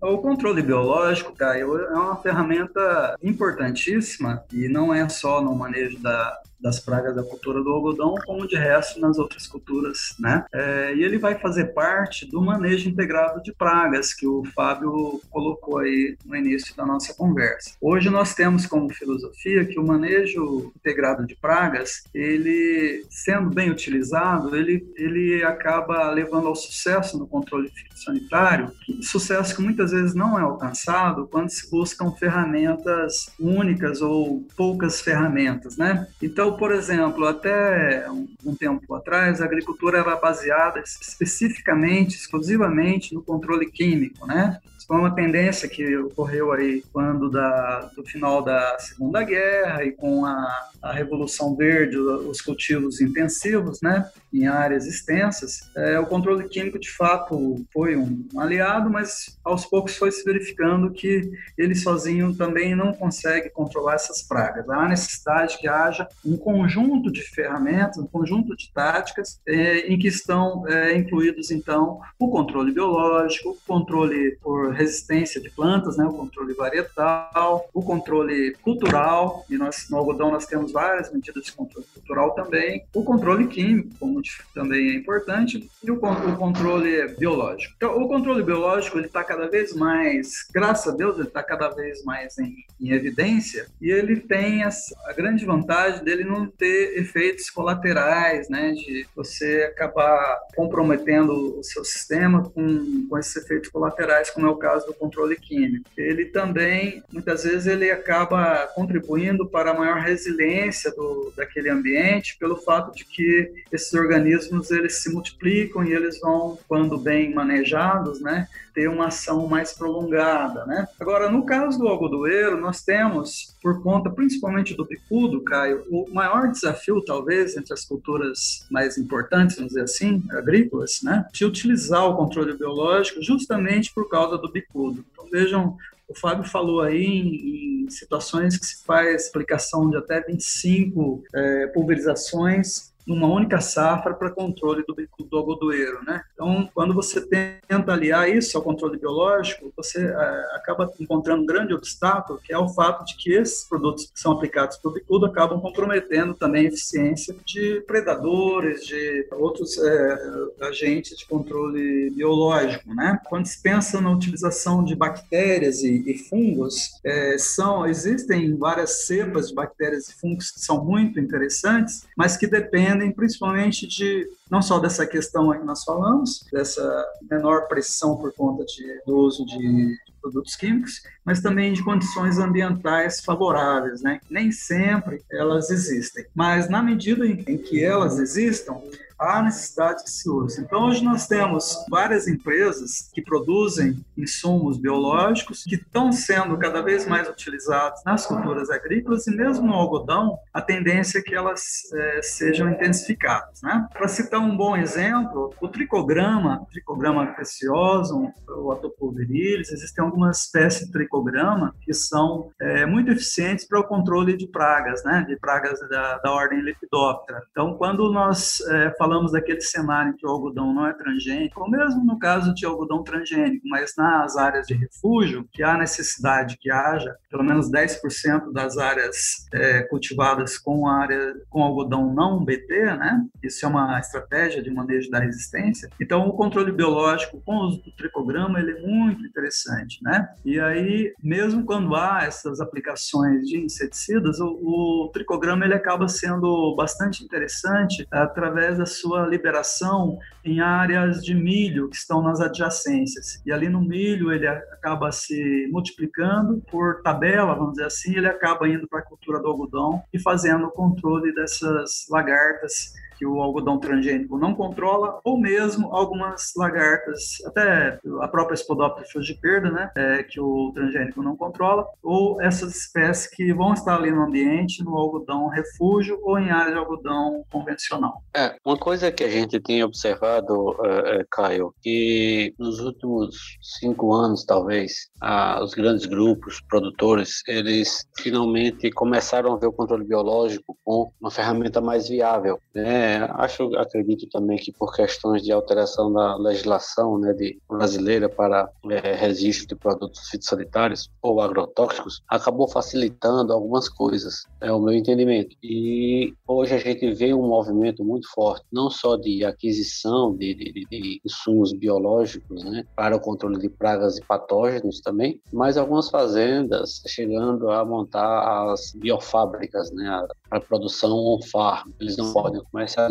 o controle biológico, Caio, é uma ferramenta importantíssima e não é só no manejo da, das pragas da cultura do algodão, como de resto nas outras culturas, né? É, e ele vai fazer parte do manejo integrado de pragas que o Fábio colocou aí no início da nossa conversa. Hoje nós temos como filosofia que o manejo integrado de pragas, ele sendo bem utilizado, ele, ele acaba levando ao sucesso no controle sanitário, sucesso que muitas vezes não é alcançado quando se buscam ferramentas únicas ou poucas ferramentas, né? Então, por exemplo, até um tempo atrás, a agricultura era baseada especificamente, exclusivamente no controle químico, né? Isso foi uma tendência que ocorreu aí quando da, do final da Segunda Guerra e com a, a Revolução Verde, os cultivos intensivos, né, em áreas extensas, é, o controle químico de fato foi um aliado, mas aos poucos foi se verificando que ele sozinho também não consegue controlar essas pragas. Há necessidade que haja um conjunto de ferramentas, um conjunto de táticas é, em que estão é, incluídos, então, o controle biológico, o controle por resistência de plantas, né, o controle varietal, o controle cultural, e nós, no algodão nós temos várias medidas de controle cultural também, o controle químico, como também é importante, e o, o controle biológico. Então, o controle biológico, ele está cada vez mais, graças a Deus, ele está cada vez mais em, em evidência, e ele tem essa, a grande vantagem dele não ter efeitos colaterais, né, de você acabar comprometendo o seu sistema com, com esses efeitos colaterais, como é o caso do controle químico. Ele também, muitas vezes, ele acaba contribuindo para a maior resiliência do, daquele ambiente, pelo fato de que esses organismos eles se multiplicam e eles vão, quando bem manejados, né, ter uma ação mais prolongada, né? Agora, no caso do algodoeiro, nós temos, por conta principalmente do bicudo, Caio, o maior desafio, talvez, entre as culturas mais importantes, vamos dizer assim, agrícolas, né? De utilizar o controle biológico justamente por causa do bicudo. Então, vejam o Fábio falou aí em, em, situações que se faz aplicação de até 25 é, pulverizações numa única safra para controle do, do algodoeiro, né? Então, quando você tenta aliar isso ao controle biológico, você é, acaba encontrando um grande obstáculo, que é o fato de que esses produtos que são aplicados para o bicudo acabam comprometendo também a eficiência de predadores, de outros é, agentes de controle biológico, né? Quando se pensa na utilização de bactérias e, e fungos, é, são existem várias cepas de bactérias e fungos que são muito interessantes, mas que dependem dependem principalmente de não só dessa questão que nós falamos, dessa menor pressão por conta de, do uso de produtos químicos, mas também de condições ambientais favoráveis, né? Nem sempre elas existem, mas na medida em que elas existam, há necessidade que se. Então, hoje nós temos várias empresas que produzem insumos biológicos que estão sendo cada vez mais utilizados nas culturas agrícolas e mesmo no algodão, a tendência é que elas é, sejam intensificadas. Né? Para citar um bom exemplo, o tricograma, tricograma precioso, o atopulverilis, existem algumas espécies de tricograma que são é, muito eficientes para o controle de pragas, né? de pragas da, da ordem Lepidoptera. Então, quando nós é, falamos falamos daquele cenário em que o algodão não é transgênico, ou mesmo no caso de algodão transgênico, mas nas áreas de refúgio, que há necessidade que haja pelo menos 10% das áreas é, cultivadas com área com algodão não BT, né? Isso é uma estratégia de manejo da resistência. Então, o controle biológico com o uso do tricograma ele é muito interessante, né? E aí, mesmo quando há essas aplicações de inseticidas, o, o tricograma ele acaba sendo bastante interessante através da sua liberação em áreas de milho que estão nas adjacências. E ali no milho ele acaba se multiplicando por tabela, vamos dizer assim, ele acaba indo para a cultura do algodão e fazendo o controle dessas lagartas que o algodão transgênico não controla, ou mesmo algumas lagartas, até a própria Spodoptera frugiperda, né, é, que o transgênico não controla, ou essas espécies que vão estar ali no ambiente, no algodão refúgio ou em área de algodão convencional. É, uma coisa que a gente tem observado, é, é, Caio, que nos últimos cinco anos, talvez, ah, os grandes grupos produtores, eles finalmente começaram a ver o controle biológico com uma ferramenta mais viável, né? É, acho, acredito também que por questões de alteração da legislação né, de, brasileira para é, registro de produtos fitossanitários ou agrotóxicos, acabou facilitando algumas coisas, é o meu entendimento. E hoje a gente vê um movimento muito forte, não só de aquisição de, de, de insumos biológicos né, para o controle de pragas e patógenos também, mas algumas fazendas chegando a montar as biofábricas, né, a, produção on-farm. Eles não podem começar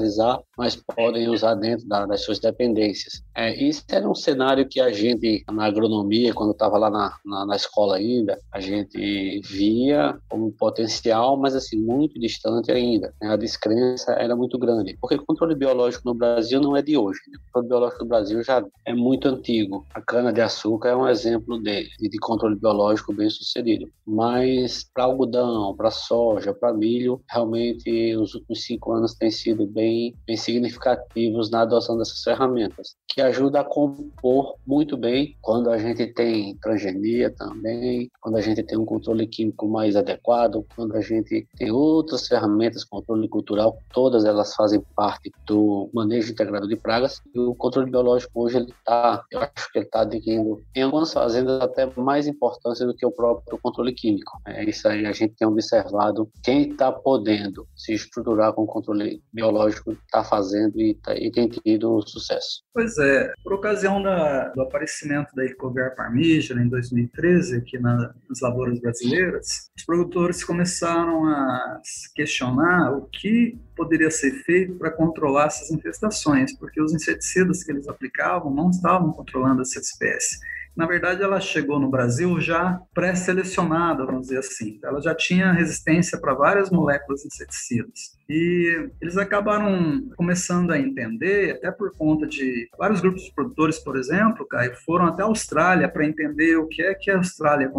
mas podem usar dentro da, das suas dependências. É, isso era um cenário que a gente, na agronomia, quando estava lá na, na, na, escola ainda, a gente via como potencial, mas assim, muito distante ainda. Né? A descrença era muito grande, porque o controle biológico no Brasil não é de hoje. Né? O controle biológico no Brasil já é muito antigo. A cana-de-açúcar é um exemplo de, de controle biológico bem sucedido. Mas para algodão, para soja, para milho, realmente os últimos cinco anos tem sido bem, bem significativos na adoção dessas ferramentas, que ajuda a compor muito bem quando a gente tem transgenia também, quando a gente tem um controle químico mais adequado, quando a gente tem outras ferramentas, controle cultural, todas elas fazem parte do manejo integrado de pragas. E o controle biológico hoje ele está, eu acho que ele está adquirindo em algumas fazendas até mais importância do que o próprio controle químico. É isso aí a gente tem observado quem está podendo se estruturar com controle biológico está fazendo e, tá, e, tem tido sucesso. Pois é, por ocasião da, do aparecimento da Ecogar parmígera em 2013 aqui na, nas lavouras brasileiras, os produtores começaram a questionar o que poderia ser feito para controlar essas infestações, porque os inseticidas que eles aplicavam não estavam controlando essa espécie. Na verdade, ela chegou no Brasil já pré-selecionada, vamos dizer assim. Ela já tinha resistência para várias moléculas inseticidas. E eles acabaram começando a entender, até por conta de vários grupos de produtores, por exemplo, Caio, foram até a Austrália para entender o que é que a Austrália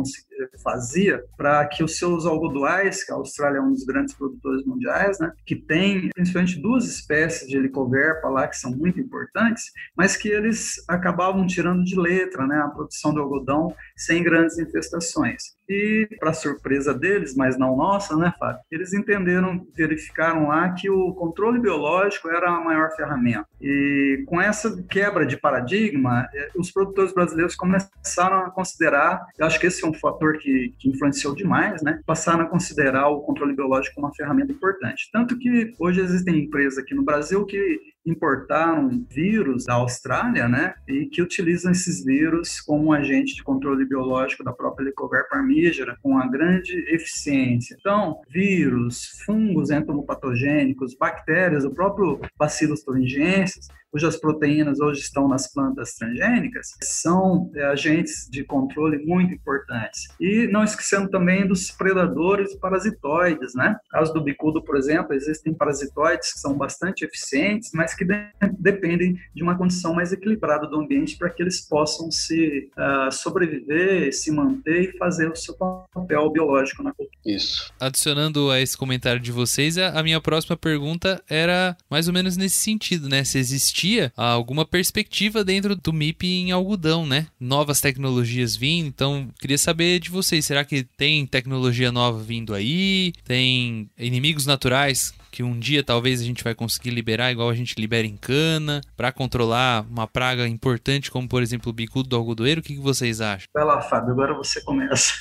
fazia para que os seus algodoais, que a Austrália é um dos grandes produtores mundiais, né, que tem principalmente duas espécies de helicoverpa lá que são muito importantes, mas que eles acabavam tirando de letra, né, a produção do algodão sem grandes infestações. E, para surpresa deles, mas não nossa, né, Fábio? Eles entenderam, verificaram lá que o controle biológico era a maior ferramenta. E com essa quebra de paradigma, eh, os produtores brasileiros começaram a considerar, eu acho que esse é um fator que, que influenciou demais, né? Passaram a considerar o controle biológico uma ferramenta importante. Tanto que hoje existem empresas aqui no Brasil que importaram vírus da Austrália, né, e que utilizam esses vírus como um agente de controle biológico da própria Helicobacter parmígera com uma grande eficiência. Então, vírus, fungos entomopatogênicos, bactérias, o próprio Bacillus thuringiensis, cujas proteínas hoje estão nas plantas transgênicas, são é, agentes de controle muito importantes. E não esquecendo também dos predadores parasitoides, né? No caso do bicudo, por exemplo, existem parasitoides que são bastante eficientes, mas que de dependem de uma condição mais equilibrada do ambiente para que eles possam se uh, sobreviver, se manter e fazer o seu papel biológico na cultura. Isso. Adicionando a esse comentário de vocês, a minha próxima pergunta era mais ou menos nesse sentido, né? Se existia existia alguma perspectiva dentro do MIP em algodão, né? Novas tecnologias vindo, então queria saber de vocês, será que tem tecnologia nova vindo aí? Tem inimigos naturais que um dia talvez a gente vai conseguir liberar, igual a gente libera em cana, para controlar uma praga importante, como por exemplo o bicudo do algodoeiro. O que, que vocês acham? Vai lá, Fábio, agora você começa.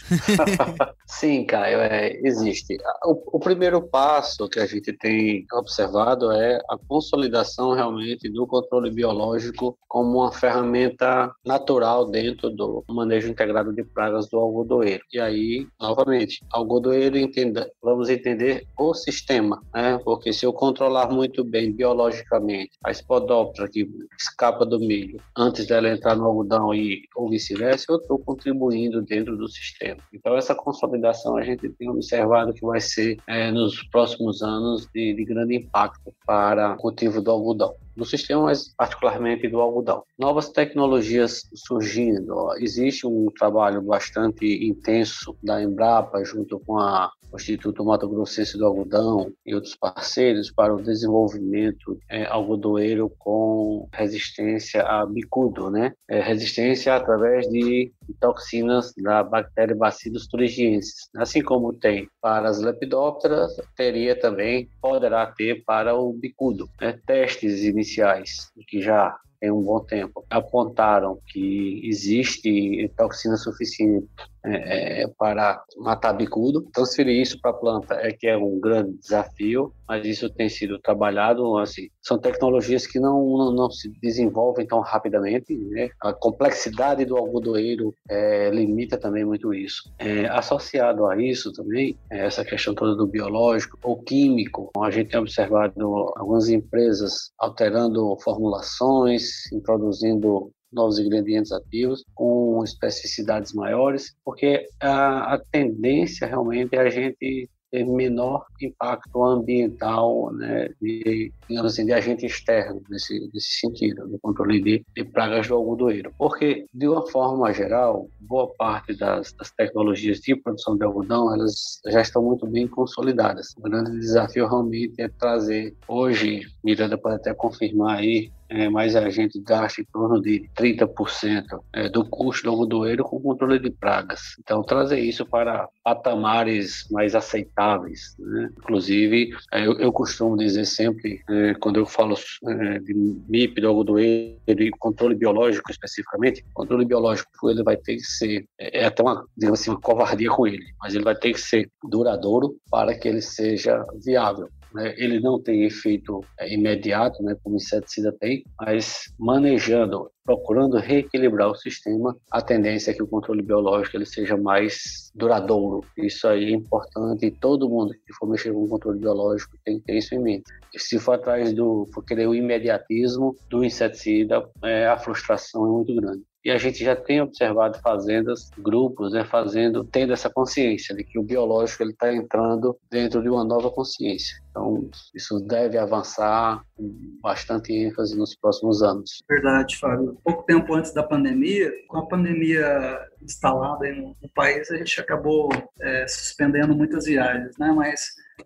Sim, Caio, é, existe. O, o, primeiro passo que a gente tem observado é a consolidação realmente do controle biológico como uma ferramenta natural dentro do manejo integrado de pragas do algodoeiro. E aí, novamente, algodoeiro entenda, vamos entender o sistema, né? Porque se eu controlar muito bem biologicamente a espodóptera que escapa do milho antes dela entrar no algodão e ou vice-versa, eu estou contribuindo dentro do sistema. Então essa consolidação a gente tem observado que vai ser é, nos próximos anos de, de grande impacto para o cultivo do algodão do sistema, mas particularmente do algodão. Novas tecnologias surgindo. Existe um trabalho bastante intenso da Embrapa junto com a o Instituto Mato Grossense do Algodão e outros parceiros para o desenvolvimento é, algodoeiro com resistência a bicudo, né? É, resistência através de toxinas da bactéria Bacillus thuringiensis. Assim como tem para as lepidópteras, teria também, poderá ter para o bicudo. Né? Testes iniciais que já tem um bom tempo apontaram que existe toxina suficiente é, é, para matar bicudo. Transferir isso para a planta é que é um grande desafio, mas isso tem sido trabalhado. Assim, são tecnologias que não, não, não se desenvolvem tão rapidamente. Né? A complexidade do algodoeiro é, limita também muito isso. É, associado a isso também, é, essa questão toda do biológico ou químico, a gente tem observado algumas empresas alterando formulações, introduzindo novos ingredientes ativos com especificidades maiores, porque a, a tendência realmente é a gente ter menor impacto ambiental, né, de, digamos assim, de agente externo nesse, nesse sentido, no controle de, de pragas do algodoeiro. Porque, de uma forma geral, boa parte das, das tecnologias de produção de algodão, elas já estão muito bem consolidadas. O grande desafio realmente é trazer, hoje, Miranda pode até confirmar aí, é, mas a gente gasta em torno de 30% é, do custo do algodoeiro com controle de pragas. Então, trazer isso para patamares mais aceitáveis. Né? Inclusive, é, eu, eu, costumo dizer sempre, é, quando eu falo é, de MIP do algodoeiro e controle biológico especificamente, controle biológico ele vai ter que ser, é, é até uma, digamos assim, uma covardia com ele, mas ele vai ter que ser duradouro para que ele seja viável né, ele não tem efeito é, imediato, né, como inseticida tem, mas manejando, procurando reequilibrar o sistema, a tendência é que o controle biológico ele seja mais duradouro. Isso aí é importante e todo mundo que for mexer com o controle biológico tem que ter isso em mente. E se for atrás do, for querer o imediatismo do inseticida, é, a frustração é muito grande. E a gente já tem observado fazendas, grupos, né, fazendo, tendo essa consciência de que o biológico ele está entrando dentro de uma nova consciência. Então, isso deve avançar com bastante ênfase nos próximos anos. Verdade, Fábio. Pouco tempo antes da pandemia, com a pandemia instalada no, no país, a gente acabou é, suspendendo muitas viagens, né? Mas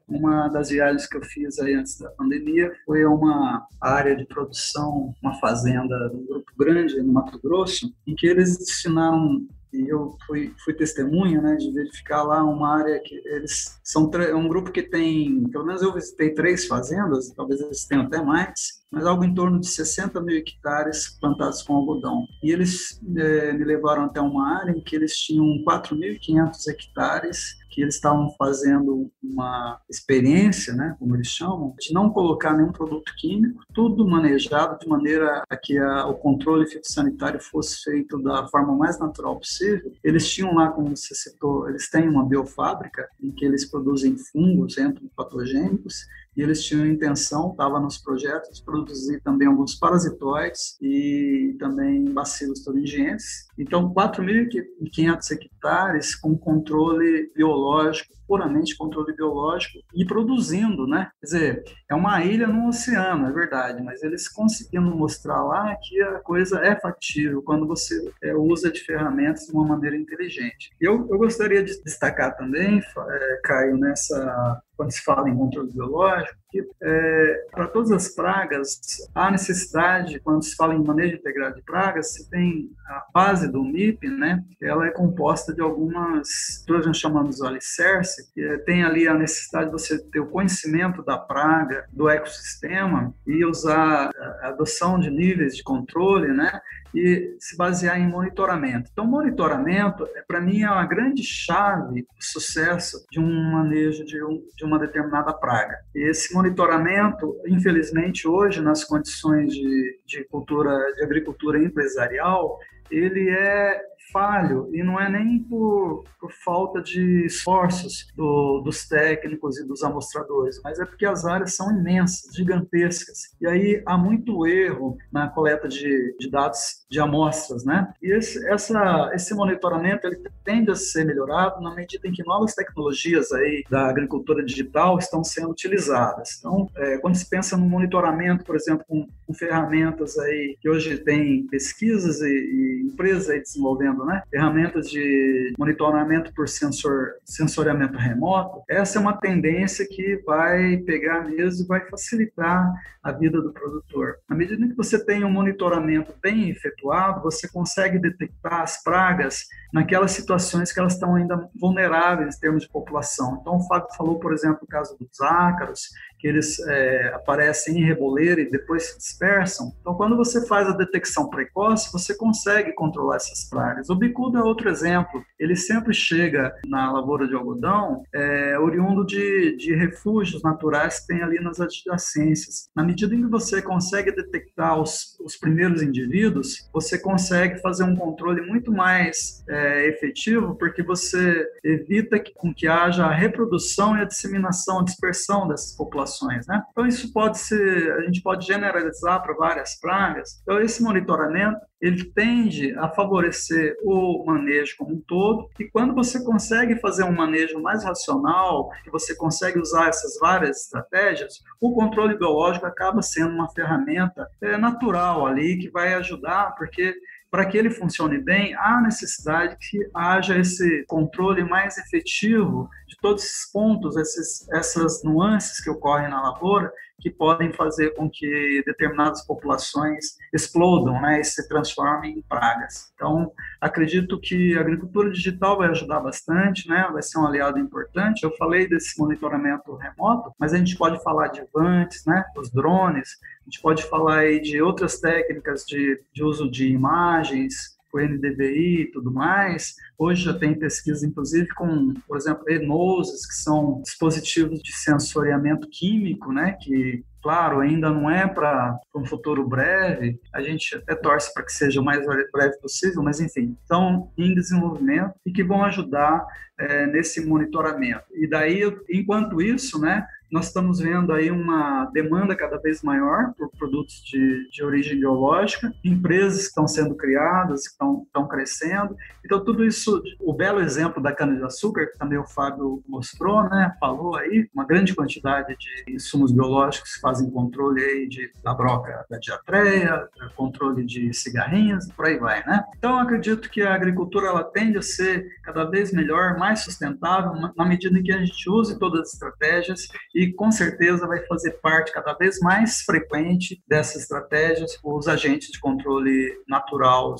uma das viagens que eu fiz aí antes da pandemia foi uma área de produção, uma fazenda de um grupo grande no Mato Grosso, em que eles destinaram e eu fui, fui testemunha, né, de verificar lá uma área que eles são é um grupo que tem, pelo menos eu visitei três fazendas, talvez eles tenham até mais, mas algo em torno de 60 mil hectares plantados com algodão. E eles é, me levaram até uma área em que eles tinham 4.500 hectares que eles estavam fazendo uma experiência, né, como eles chamam, de não colocar nenhum produto químico, tudo manejado de maneira a que a, o controle fitossanitário fosse feito da forma mais natural possível. Eles tinham lá, como você citou, eles têm uma biofábrica em que eles produzem fungos patogênicos e eles tinham intenção, estava nos projetos, de produzir também alguns parasitoides e também bacilos thuringienses. Então, 4.500 hectares com controle biológico, puramente controle biológico e produzindo, né? Quer dizer, é uma ilha no oceano, é verdade, mas eles conseguindo mostrar lá que a coisa é factível quando você é, usa de ferramentas de uma maneira inteligente. Eu, eu gostaria de destacar também, é, Caio, nessa quando se fala em controle biológico, é, para todas as pragas, há necessidade, quando se fala em manejo integrado de pragas, se tem a base do MIP, né, ela é composta de algumas, nós chamamos de alicerce, que é, tem ali a necessidade de você ter o conhecimento da praga, do ecossistema, e usar a adoção de níveis de controle, né, e se basear em monitoramento. Então, monitoramento, é, para mim, é uma grande chave de sucesso de um manejo de, um, de uma determinada praga. E esse monitoramento, infelizmente, hoje, nas condições de, de cultura, de agricultura empresarial, ele é falho e não é nem por, por falta de esforços do, dos técnicos e dos amostradores, mas é porque as áreas são imensas, gigantescas. E aí há muito erro na coleta de, de dados de amostras, né? E esse, essa, esse monitoramento ele tende a ser melhorado na medida em que novas tecnologias aí da agricultura digital estão sendo utilizadas. Então, é, quando se pensa no monitoramento, por exemplo, com, com ferramentas aí que hoje tem pesquisas e, e empresas aí desenvolvendo né? ferramentas de monitoramento por sensor, sensoriamento remoto, essa é uma tendência que vai pegar mesmo e vai facilitar a vida do produtor. À medida que você tem um monitoramento bem efetuado, você consegue detectar as pragas naquelas situações que elas estão ainda vulneráveis em termos de população. Então, o Fábio falou, por exemplo, o caso dos ácaros, que eles é, aparecem em reboleira e depois se dispersam. Então, quando você faz a detecção precoce, você consegue controlar essas pragas. O bicudo é outro exemplo. Ele sempre chega na lavoura de algodão é, oriundo de, de refúgios naturais que tem ali nas adjacências. Na medida em que você consegue detectar os, os primeiros indivíduos, você consegue fazer um controle muito mais é, efetivo, porque você evita que, com que haja a reprodução e a disseminação, a dispersão dessas populações populações, né? Então isso pode ser, a gente pode generalizar para várias pragas. Então esse monitoramento ele tende a favorecer o manejo como um todo, e quando você consegue fazer um manejo mais racional, que você consegue usar essas várias estratégias, o controle biológico acaba sendo uma ferramenta é, natural ali que vai ajudar, porque para que ele funcione bem, há necessidade que haja esse controle mais efetivo todos esses pontos, esses, essas nuances que ocorrem na lavoura, que podem fazer com que determinadas populações explodam né, e se transformem em pragas. Então, acredito que a agricultura digital vai ajudar bastante, né, vai ser um aliado importante. Eu falei desse monitoramento remoto, mas a gente pode falar de vantes, né, os drones, a gente pode falar aí de outras técnicas de, de uso de imagens, o NDVI e tudo mais. Hoje já tem pesquisa, inclusive, com, por exemplo, enoses, que são dispositivos de sensoriamento químico, né, que claro, ainda não é para um futuro breve, a gente até torce para que seja o mais breve possível, mas enfim, estão em desenvolvimento e que vão ajudar é, nesse monitoramento. E daí, enquanto isso, né, nós estamos vendo aí uma demanda cada vez maior por produtos de, de origem biológica, empresas que estão sendo criadas, que estão, estão crescendo. Então, tudo isso, o belo exemplo da cana-de-açúcar, que também o Fábio mostrou, né, falou aí, uma grande quantidade de insumos biológicos que fazem controle aí de, da broca da diatreia, controle de cigarrinhas, por aí vai, né? Então, acredito que a agricultura ela tende a ser cada vez melhor, mais sustentável, na medida em que a gente use todas as estratégias e com certeza vai fazer parte cada vez mais frequente dessas estratégias os agentes de controle natural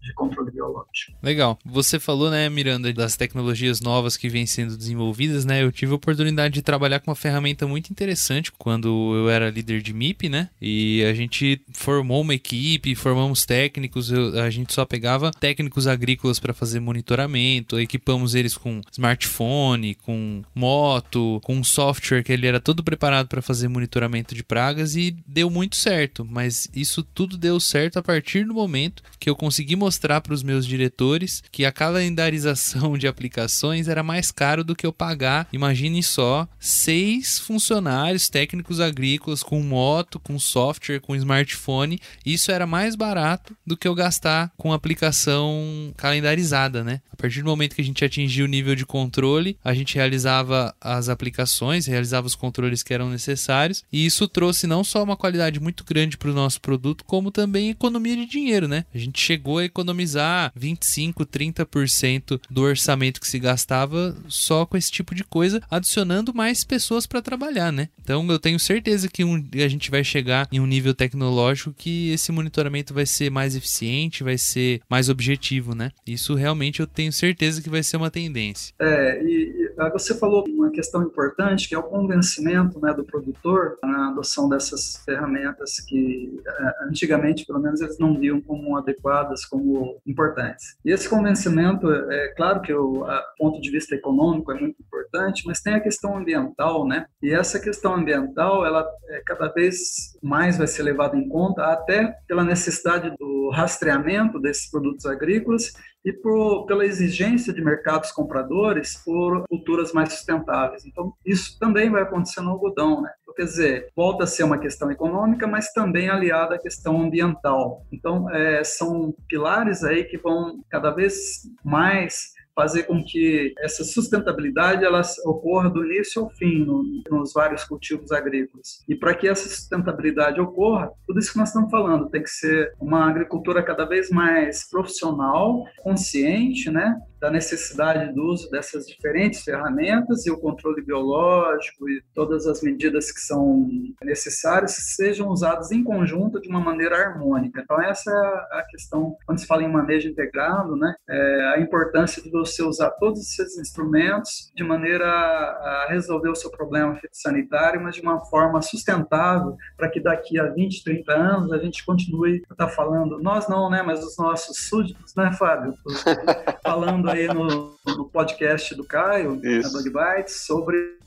de controle biológico. Legal. Você falou, né, Miranda, das tecnologias novas que vêm sendo desenvolvidas, né? Eu tive a oportunidade de trabalhar com uma ferramenta muito interessante quando eu era líder de MIP, né? E a gente formou uma equipe, formamos técnicos, eu, a gente só pegava técnicos agrícolas para fazer monitoramento, equipamos eles com smartphone, com moto, com um software que ele era todo preparado para fazer monitoramento de pragas e deu muito certo, mas isso tudo deu certo a partir do momento que eu consegui mostrar para os meus diretores que a calendarização de aplicações era mais caro do que eu pagar, imagine só, seis funcionários técnicos agrícolas com moto, com software, com smartphone. Isso era mais barato do que eu gastar com aplicação calendarizada, né? A partir do momento que a gente atingia o nível de controle, a gente realizava as aplicações, realizava os controles que eram necessários, e isso trouxe não só uma qualidade muito grande para o nosso produto, como também economia de dinheiro, né? A gente chegou a economizar 25, 30% do orçamento que se gastava só com esse tipo de coisa, adicionando mais pessoas para trabalhar, né? Então eu tenho certeza que um, a gente vai chegar em um nível tecnológico que esse monitoramento vai ser mais eficiente, vai ser mais objetivo, né? Isso realmente eu tenho certeza que vai ser uma tendência. É, e você falou uma questão importante que é o convencimento né, do produtor na adoção dessas ferramentas que é, antigamente, pelo menos, eles não viam como adequadas, como como importantes. E esse convencimento, é claro que o ponto de vista econômico é muito importante, mas tem a questão ambiental, né? E essa questão ambiental, ela é, cada vez mais vai ser levada em conta, até pela necessidade do rastreamento desses produtos agrícolas e por, pela exigência de mercados compradores por culturas mais sustentáveis. Então, isso também vai acontecer no algodão, né? Quer dizer, volta a ser uma questão econômica, mas também aliada à questão ambiental. Então, é, são pilares aí que vão cada vez mais fazer com que essa sustentabilidade ela ocorra do início ao fim no, nos vários cultivos agrícolas. E para que essa sustentabilidade ocorra, tudo isso que nós estamos falando tem que ser uma agricultura cada vez mais profissional, consciente, né? Da necessidade do uso dessas diferentes ferramentas e o controle biológico e todas as medidas que são necessárias sejam usadas em conjunto de uma maneira harmônica. Então essa é a questão quando se fala em manejo integrado, né? É a importância de você usar todos esses instrumentos de maneira a resolver o seu problema fitossanitário, mas de uma forma sustentável para que daqui a 20, 30 anos a gente continue a estar falando, nós não, né? Mas os nossos súditos, né, Fábio? Falando aí no, no podcast do Caio, Isso. Bug Bites, sobre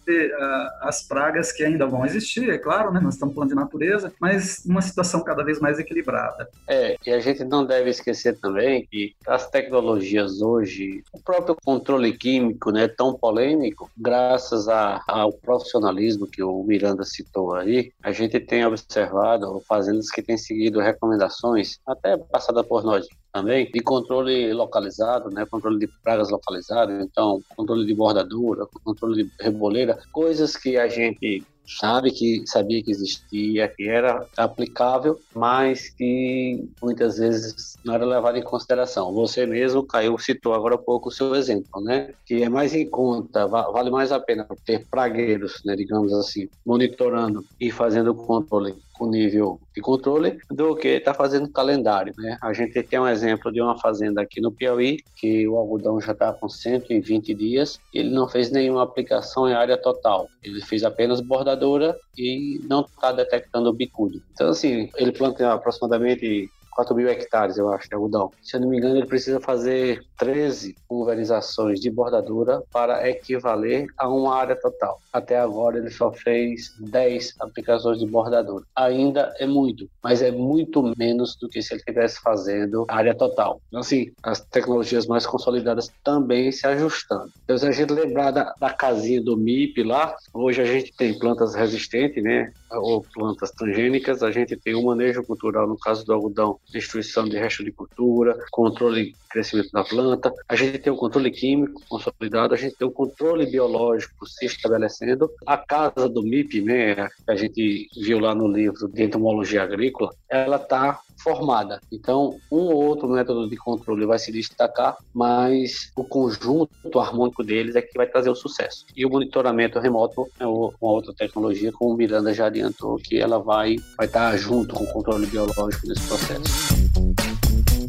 as pragas que ainda vão existir, é claro, né? Nós estamos falando de natureza, mas uma situação cada vez mais equilibrada. É, e a gente não deve esquecer também que as tecnologias hoje, o próprio controle químico, né, tão polêmico, graças a, ao profissionalismo que o Miranda citou aí, a gente tem observado fazendas que têm seguido recomendações, até passada por nós, também de controle localizado, né, controle de pragas localizado, então controle de bordadura, controle de reboleira, coisas que a gente sabe que sabia que existia, que era aplicável, mas que muitas vezes não era levado em consideração. Você mesmo, Caio, citou agora há pouco o seu exemplo, né? Que é mais em conta, vale mais a pena ter pragueiros, né, digamos assim, monitorando e fazendo o controle com nível de controle do que está fazendo calendário, né? A gente tem um exemplo de uma fazenda aqui no Piauí que o algodão já está com 120 dias, ele não fez nenhuma aplicação em área total, ele fez apenas bordadura e não está detectando o bicudo. Então assim, ele planta aproximadamente 4 mil hectares, eu acho, de algodão. Se eu não me engano, ele precisa fazer 13 pulverizações de bordadura para equivaler a uma área total. Até agora, ele só fez 10 aplicações de bordadura. Ainda é muito, mas é muito menos do que se ele estivesse fazendo área total. Então, assim, as tecnologias mais consolidadas também se ajustando. Então, se a gente lembrar da, da casinha do MIP lá, hoje a gente tem plantas resistentes, né? Ou plantas transgênicas, a gente tem um manejo cultural, no caso do algodão, destruição de resto de cultura, controle de crescimento da planta. A gente tem o controle químico consolidado, a gente tem o controle biológico se estabelecendo. A casa do MIP, né, que a gente viu lá no livro de entomologia agrícola, ela está formada. Então, um ou outro método de controle vai se destacar, mas o conjunto harmônico deles é que vai trazer o sucesso. E o monitoramento remoto é uma outra tecnologia, como o Miranda já adiantou, que ela vai, vai estar junto com o controle biológico nesse processo.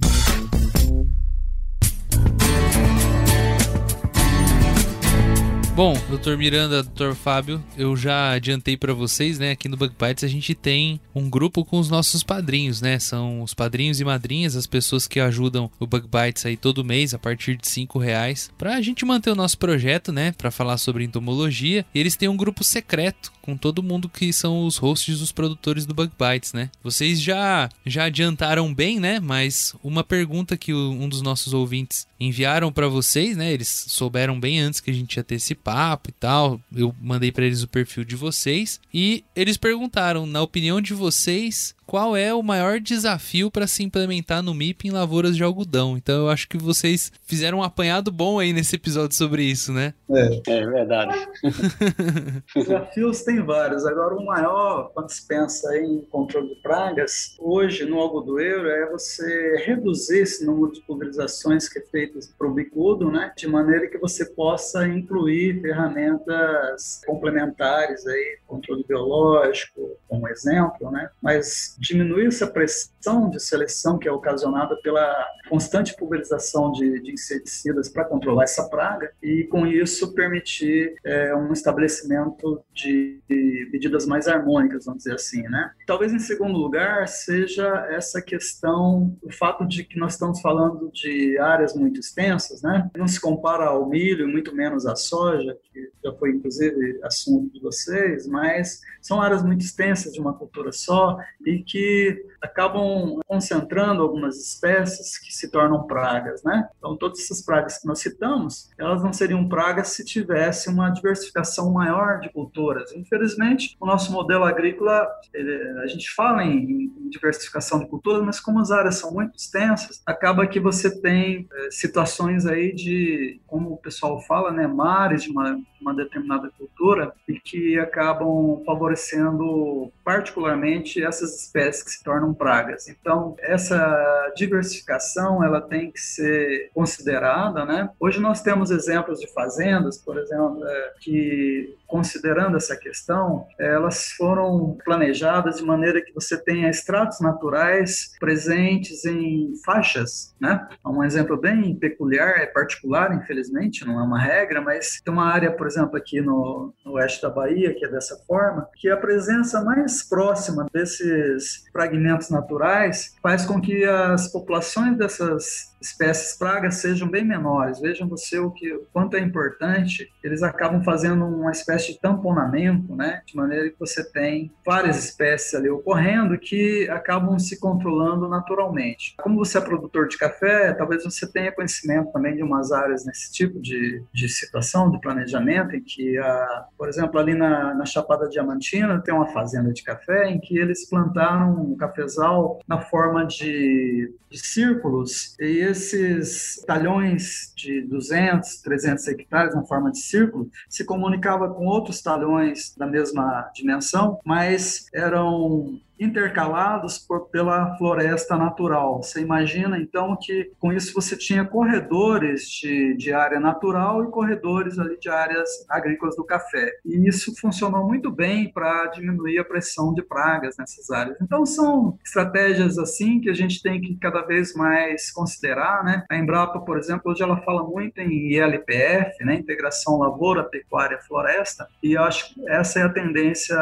Bom, doutor Miranda, doutor Fábio, eu já adiantei para vocês, né? Aqui no Bug Bites a gente tem um grupo com os nossos padrinhos, né? São os padrinhos e madrinhas, as pessoas que ajudam o Bug Bites aí todo mês a partir de cinco reais, para a gente manter o nosso projeto, né? Para falar sobre entomologia. E eles têm um grupo secreto com todo mundo que são os hosts, os produtores do Bug Bites, né? Vocês já já adiantaram bem, né? Mas uma pergunta que um dos nossos ouvintes enviaram para vocês, né? Eles souberam bem antes que a gente ia ter esse papo e tal. Eu mandei para eles o perfil de vocês e eles perguntaram, na opinião de vocês, qual é o maior desafio para se implementar no MIP em lavouras de algodão. Então eu acho que vocês fizeram um apanhado bom aí nesse episódio sobre isso, né? É, é verdade. Desafios tem vários. Agora, o maior, quando se pensa em controle de pragas, hoje no algodoeiro é você reduzir esse número de pulverizações que é feito para o bicudo, né? De maneira que você possa incluir ferramentas complementares aí, controle biológico, como exemplo, né? Mas diminuir essa pressão de seleção que é ocasionada pela constante pulverização de, de inseticidas para controlar essa praga e, com isso, permitir é, um estabelecimento de, de, medidas mais harmônicas, vamos dizer assim, né? Talvez, em segundo lugar, seja essa questão, o fato de que nós estamos falando de áreas muito extensas, né? Não se compara ao milho, muito menos à soja, que já foi, inclusive, assunto de vocês, mas são áreas muito extensas de uma cultura só e que acabam concentrando algumas espécies que se tornam pragas, né? Então, todas essas pragas que nós citamos, elas não seriam pragas se tivesse uma diversificação maior de culturas. Infelizmente, o nosso modelo agrícola, ele, a gente fala em, em, diversificação de culturas, mas como as áreas são muito extensas, acaba que você tem é, situações aí de, como o pessoal fala, né, mares de uma, uma determinada cultura e que acabam favorecendo particularmente essas espécies que se tornam pragas. Então, essa diversificação ela tem que ser considerada, né? Hoje nós temos exemplos de fazendas, por exemplo, é, que considerando essa questão, elas foram planejadas de maneira que você tenha estratos naturais presentes em faixas, né? Um exemplo bem peculiar, é particular, infelizmente, não é uma regra, mas tem uma área, por exemplo, aqui no, no oeste da Bahia, que é dessa forma, que a presença mais próxima desses fragmentos naturais faz com que as populações dessas espécies pragas sejam bem menores. Vejam você o que quanto é importante. Eles acabam fazendo uma espécie de tamponamento, né, de maneira que você tem várias espécies ali ocorrendo que acabam se controlando naturalmente. Como você é produtor de café, talvez você tenha conhecimento também de umas áreas nesse tipo de, de situação, de planejamento, em que, a, por exemplo, ali na, na Chapada Diamantina tem uma fazenda de café em que eles plantaram um cafezal na forma de, de círculos e esses talhões de 200, 300 hectares na forma de círculo se comunicava com outros talhões da mesma dimensão, mas eram intercalados por, pela floresta natural. Você imagina então que com isso você tinha corredores de, de área natural e corredores ali de áreas agrícolas do café. E isso funcionou muito bem para diminuir a pressão de pragas nessas áreas. Então são estratégias assim que a gente tem que cada vez mais considerar, né? A Embrapa, por exemplo, hoje ela fala muito em ILPF, né? Integração lavoura, pecuária, floresta, e acho que essa é a tendência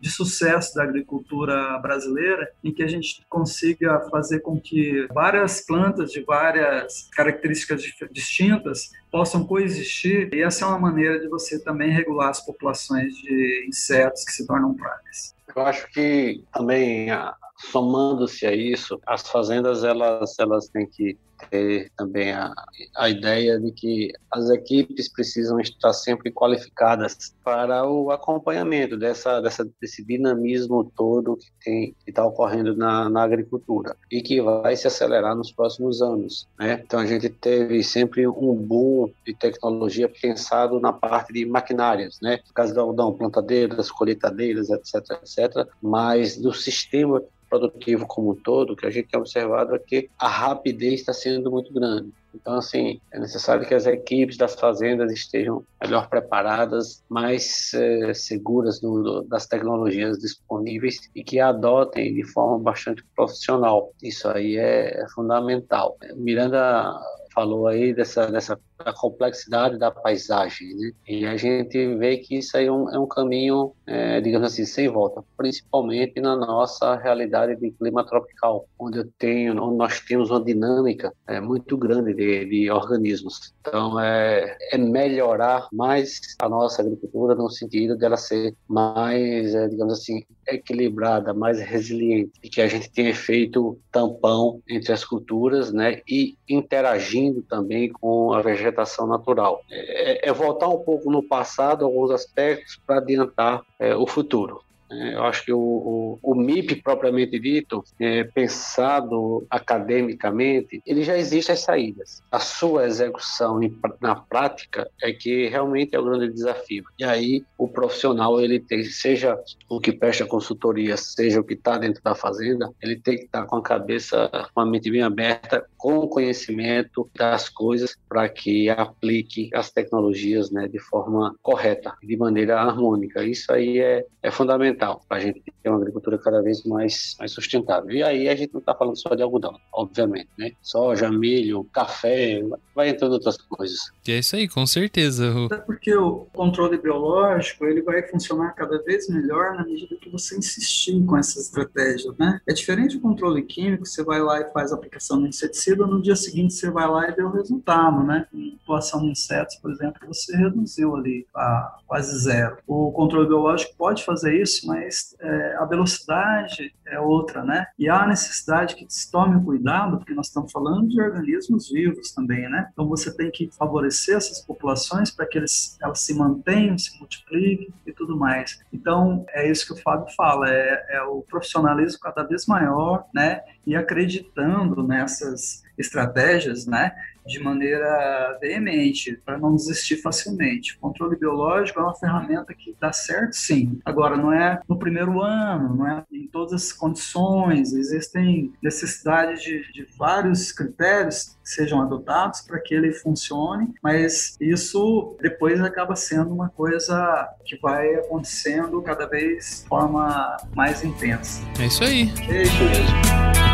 de sucesso da agricultura brasileira, em que a gente consiga fazer com que várias plantas de várias características distintas possam coexistir, e essa é uma maneira de você também regular as populações de insetos que se tornam pragas. Eu acho que também, somando-se a isso, as fazendas elas, elas têm que ter também a, a ideia de que as equipes precisam estar sempre qualificadas para o acompanhamento dessa, dessa desse dinamismo todo que tem está ocorrendo na, na agricultura e que vai se acelerar nos próximos anos. Né? Então a gente teve sempre um boom de tecnologia pensado na parte de maquinárias, né? No caso do algodão, plantadeiras, colheitadeiras, etc, etc, mas do sistema produtivo como um todo, que a gente tem observado é que a rapidez está sendo muito grande. Então, assim, é necessário que as equipes das fazendas estejam melhor preparadas, mais é, seguras do, das tecnologias disponíveis e que adotem de forma bastante profissional. Isso aí é, é fundamental. Miranda falou aí dessa, dessa a complexidade da paisagem, né? E a gente vê que isso aí é um, é um caminho, é, digamos assim, sem volta, principalmente na nossa realidade de clima tropical, onde eu tenho, onde nós temos uma dinâmica é, muito grande de, de organismos. Então, é, é, melhorar mais a nossa agricultura no sentido dela ser mais, é, digamos assim, equilibrada, mais resiliente, e que a gente tenha feito tampão entre as culturas, né? E interagindo também com a vegetação vegetação natural. É, é voltar um pouco no passado, alguns aspectos, para adiantar é, o futuro. É, eu acho que o, o, o MIP propriamente dito, é, pensado academicamente, ele já existe as saídas. A sua execução em, na prática é que realmente é o grande desafio. E aí o profissional ele tem, seja o que presta consultoria, seja o que está dentro da fazenda, ele tem que estar tá com a cabeça, com a mente bem aberta, com o conhecimento das coisas para que aplique as tecnologias né, de forma correta, de maneira harmônica. Isso aí é, é fundamental para a gente ter uma agricultura cada vez mais, mais sustentável. E aí a gente não está falando só de algodão, obviamente, né? Soja, milho, café, vai entrando outras coisas. E é isso aí, com certeza. Até porque o controle biológico ele vai funcionar cada vez melhor na medida que você insistir com essa estratégia, né? É diferente do controle químico, você vai lá e faz a aplicação do inseticida, no dia seguinte você vai lá e vê o resultado, né? Com atuação de insetos, por exemplo, você reduziu ali a quase zero. O controle biológico pode fazer isso, mas é, a velocidade é outra, né? E há necessidade que se tome cuidado, porque nós estamos falando de organismos vivos também, né? Então você tem que favorecer essas populações para que eles, elas se mantenham, se multipliquem e tudo mais. Então é isso que o Fábio fala, é, é o profissionalismo cada vez maior, né? E acreditando nessas estratégias, né? de maneira veemente, para não desistir facilmente. O controle biológico é uma ferramenta que dá certo, sim. Agora, não é no primeiro ano, não é em todas as condições, existem necessidades de, de vários critérios que sejam adotados para que ele funcione, mas isso depois acaba sendo uma coisa que vai acontecendo cada vez de forma mais intensa. É isso aí. É isso mesmo.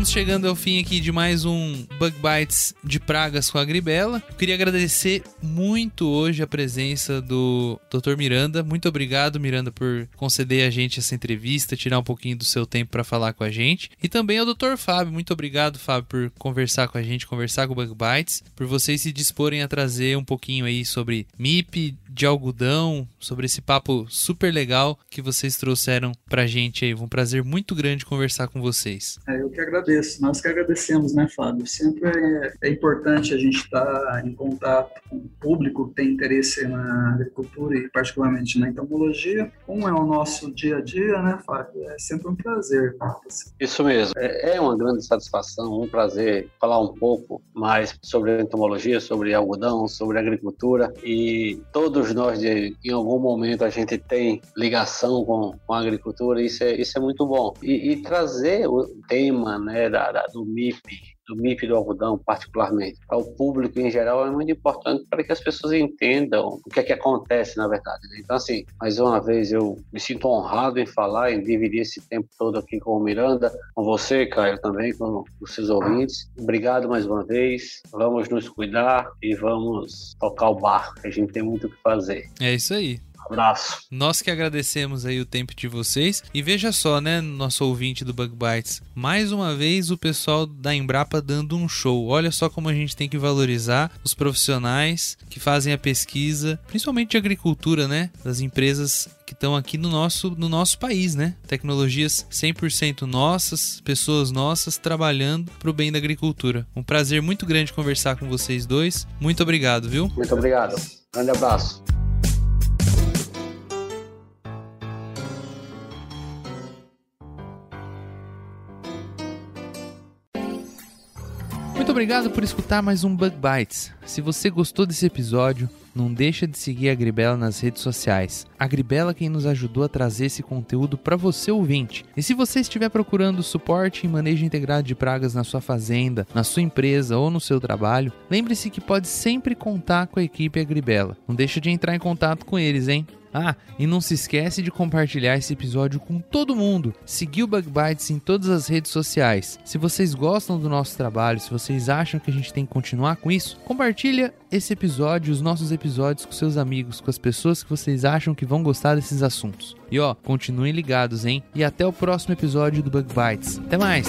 Estamos chegando ao fim aqui de mais um Bug Bites de pragas com a Gribela. Queria agradecer muito hoje a presença do Dr. Miranda. Muito obrigado, Miranda, por conceder a gente essa entrevista, tirar um pouquinho do seu tempo para falar com a gente. E também ao Dr. Fábio. Muito obrigado, Fábio, por conversar com a gente, conversar com o Bug Bites, por vocês se disporem a trazer um pouquinho aí sobre MIP, de algodão, sobre esse papo super legal que vocês trouxeram pra gente aí. Um prazer muito grande conversar com vocês. É, eu que agradeço. Nós que agradecemos, né, Fábio? Sempre é, é importante a gente estar tá em contato com o público que tem interesse na agricultura e particularmente na entomologia. Como é o nosso dia a dia, né, Fábio? É sempre um prazer. Isso mesmo. É, é uma grande satisfação, um prazer falar um pouco mais sobre entomologia, sobre algodão, sobre agricultura e todos nós, de, em algum momento, a gente tem ligação com, com a agricultura, isso é, isso é muito bom. E, e trazer o tema né, da, da, do MIP, do MIP do algodão, particularmente, ao público em geral, é muito importante para que as pessoas entendam o que é que acontece, na verdade. Né? Então, assim, mais uma vez, eu me sinto honrado em falar, em dividir esse tempo todo aqui com o Miranda, com você, Caio, também, com os seus ouvintes. Obrigado mais uma vez, vamos nos cuidar e vamos tocar o barco, a gente tem muito o que fazer. É isso aí. Abraço. Nós que agradecemos aí o tempo de vocês. E veja só, né, nosso ouvinte do Bug Bites. Mais uma vez o pessoal da Embrapa dando um show. Olha só como a gente tem que valorizar os profissionais que fazem a pesquisa, principalmente de agricultura, né? Das empresas que estão aqui no nosso, no nosso país, né? Tecnologias 100% nossas, pessoas nossas trabalhando para o bem da agricultura. Um prazer muito grande conversar com vocês dois. Muito obrigado, viu? Muito obrigado. Grande abraço. Muito obrigado por escutar mais um Bug Bites. Se você gostou desse episódio, não deixa de seguir a Gribela nas redes sociais. A Gribela é quem nos ajudou a trazer esse conteúdo para você ouvinte. E se você estiver procurando suporte em manejo integrado de pragas na sua fazenda, na sua empresa ou no seu trabalho, lembre-se que pode sempre contar com a equipe Agribela. Não deixa de entrar em contato com eles, hein? Ah, e não se esquece de compartilhar esse episódio com todo mundo. Seguir o Bug Bites em todas as redes sociais. Se vocês gostam do nosso trabalho, se vocês acham que a gente tem que continuar com isso, compartilha esse episódio, os nossos episódios com seus amigos, com as pessoas que vocês acham que vão gostar desses assuntos. E ó, continuem ligados, hein? E até o próximo episódio do Bug Bites. Até mais.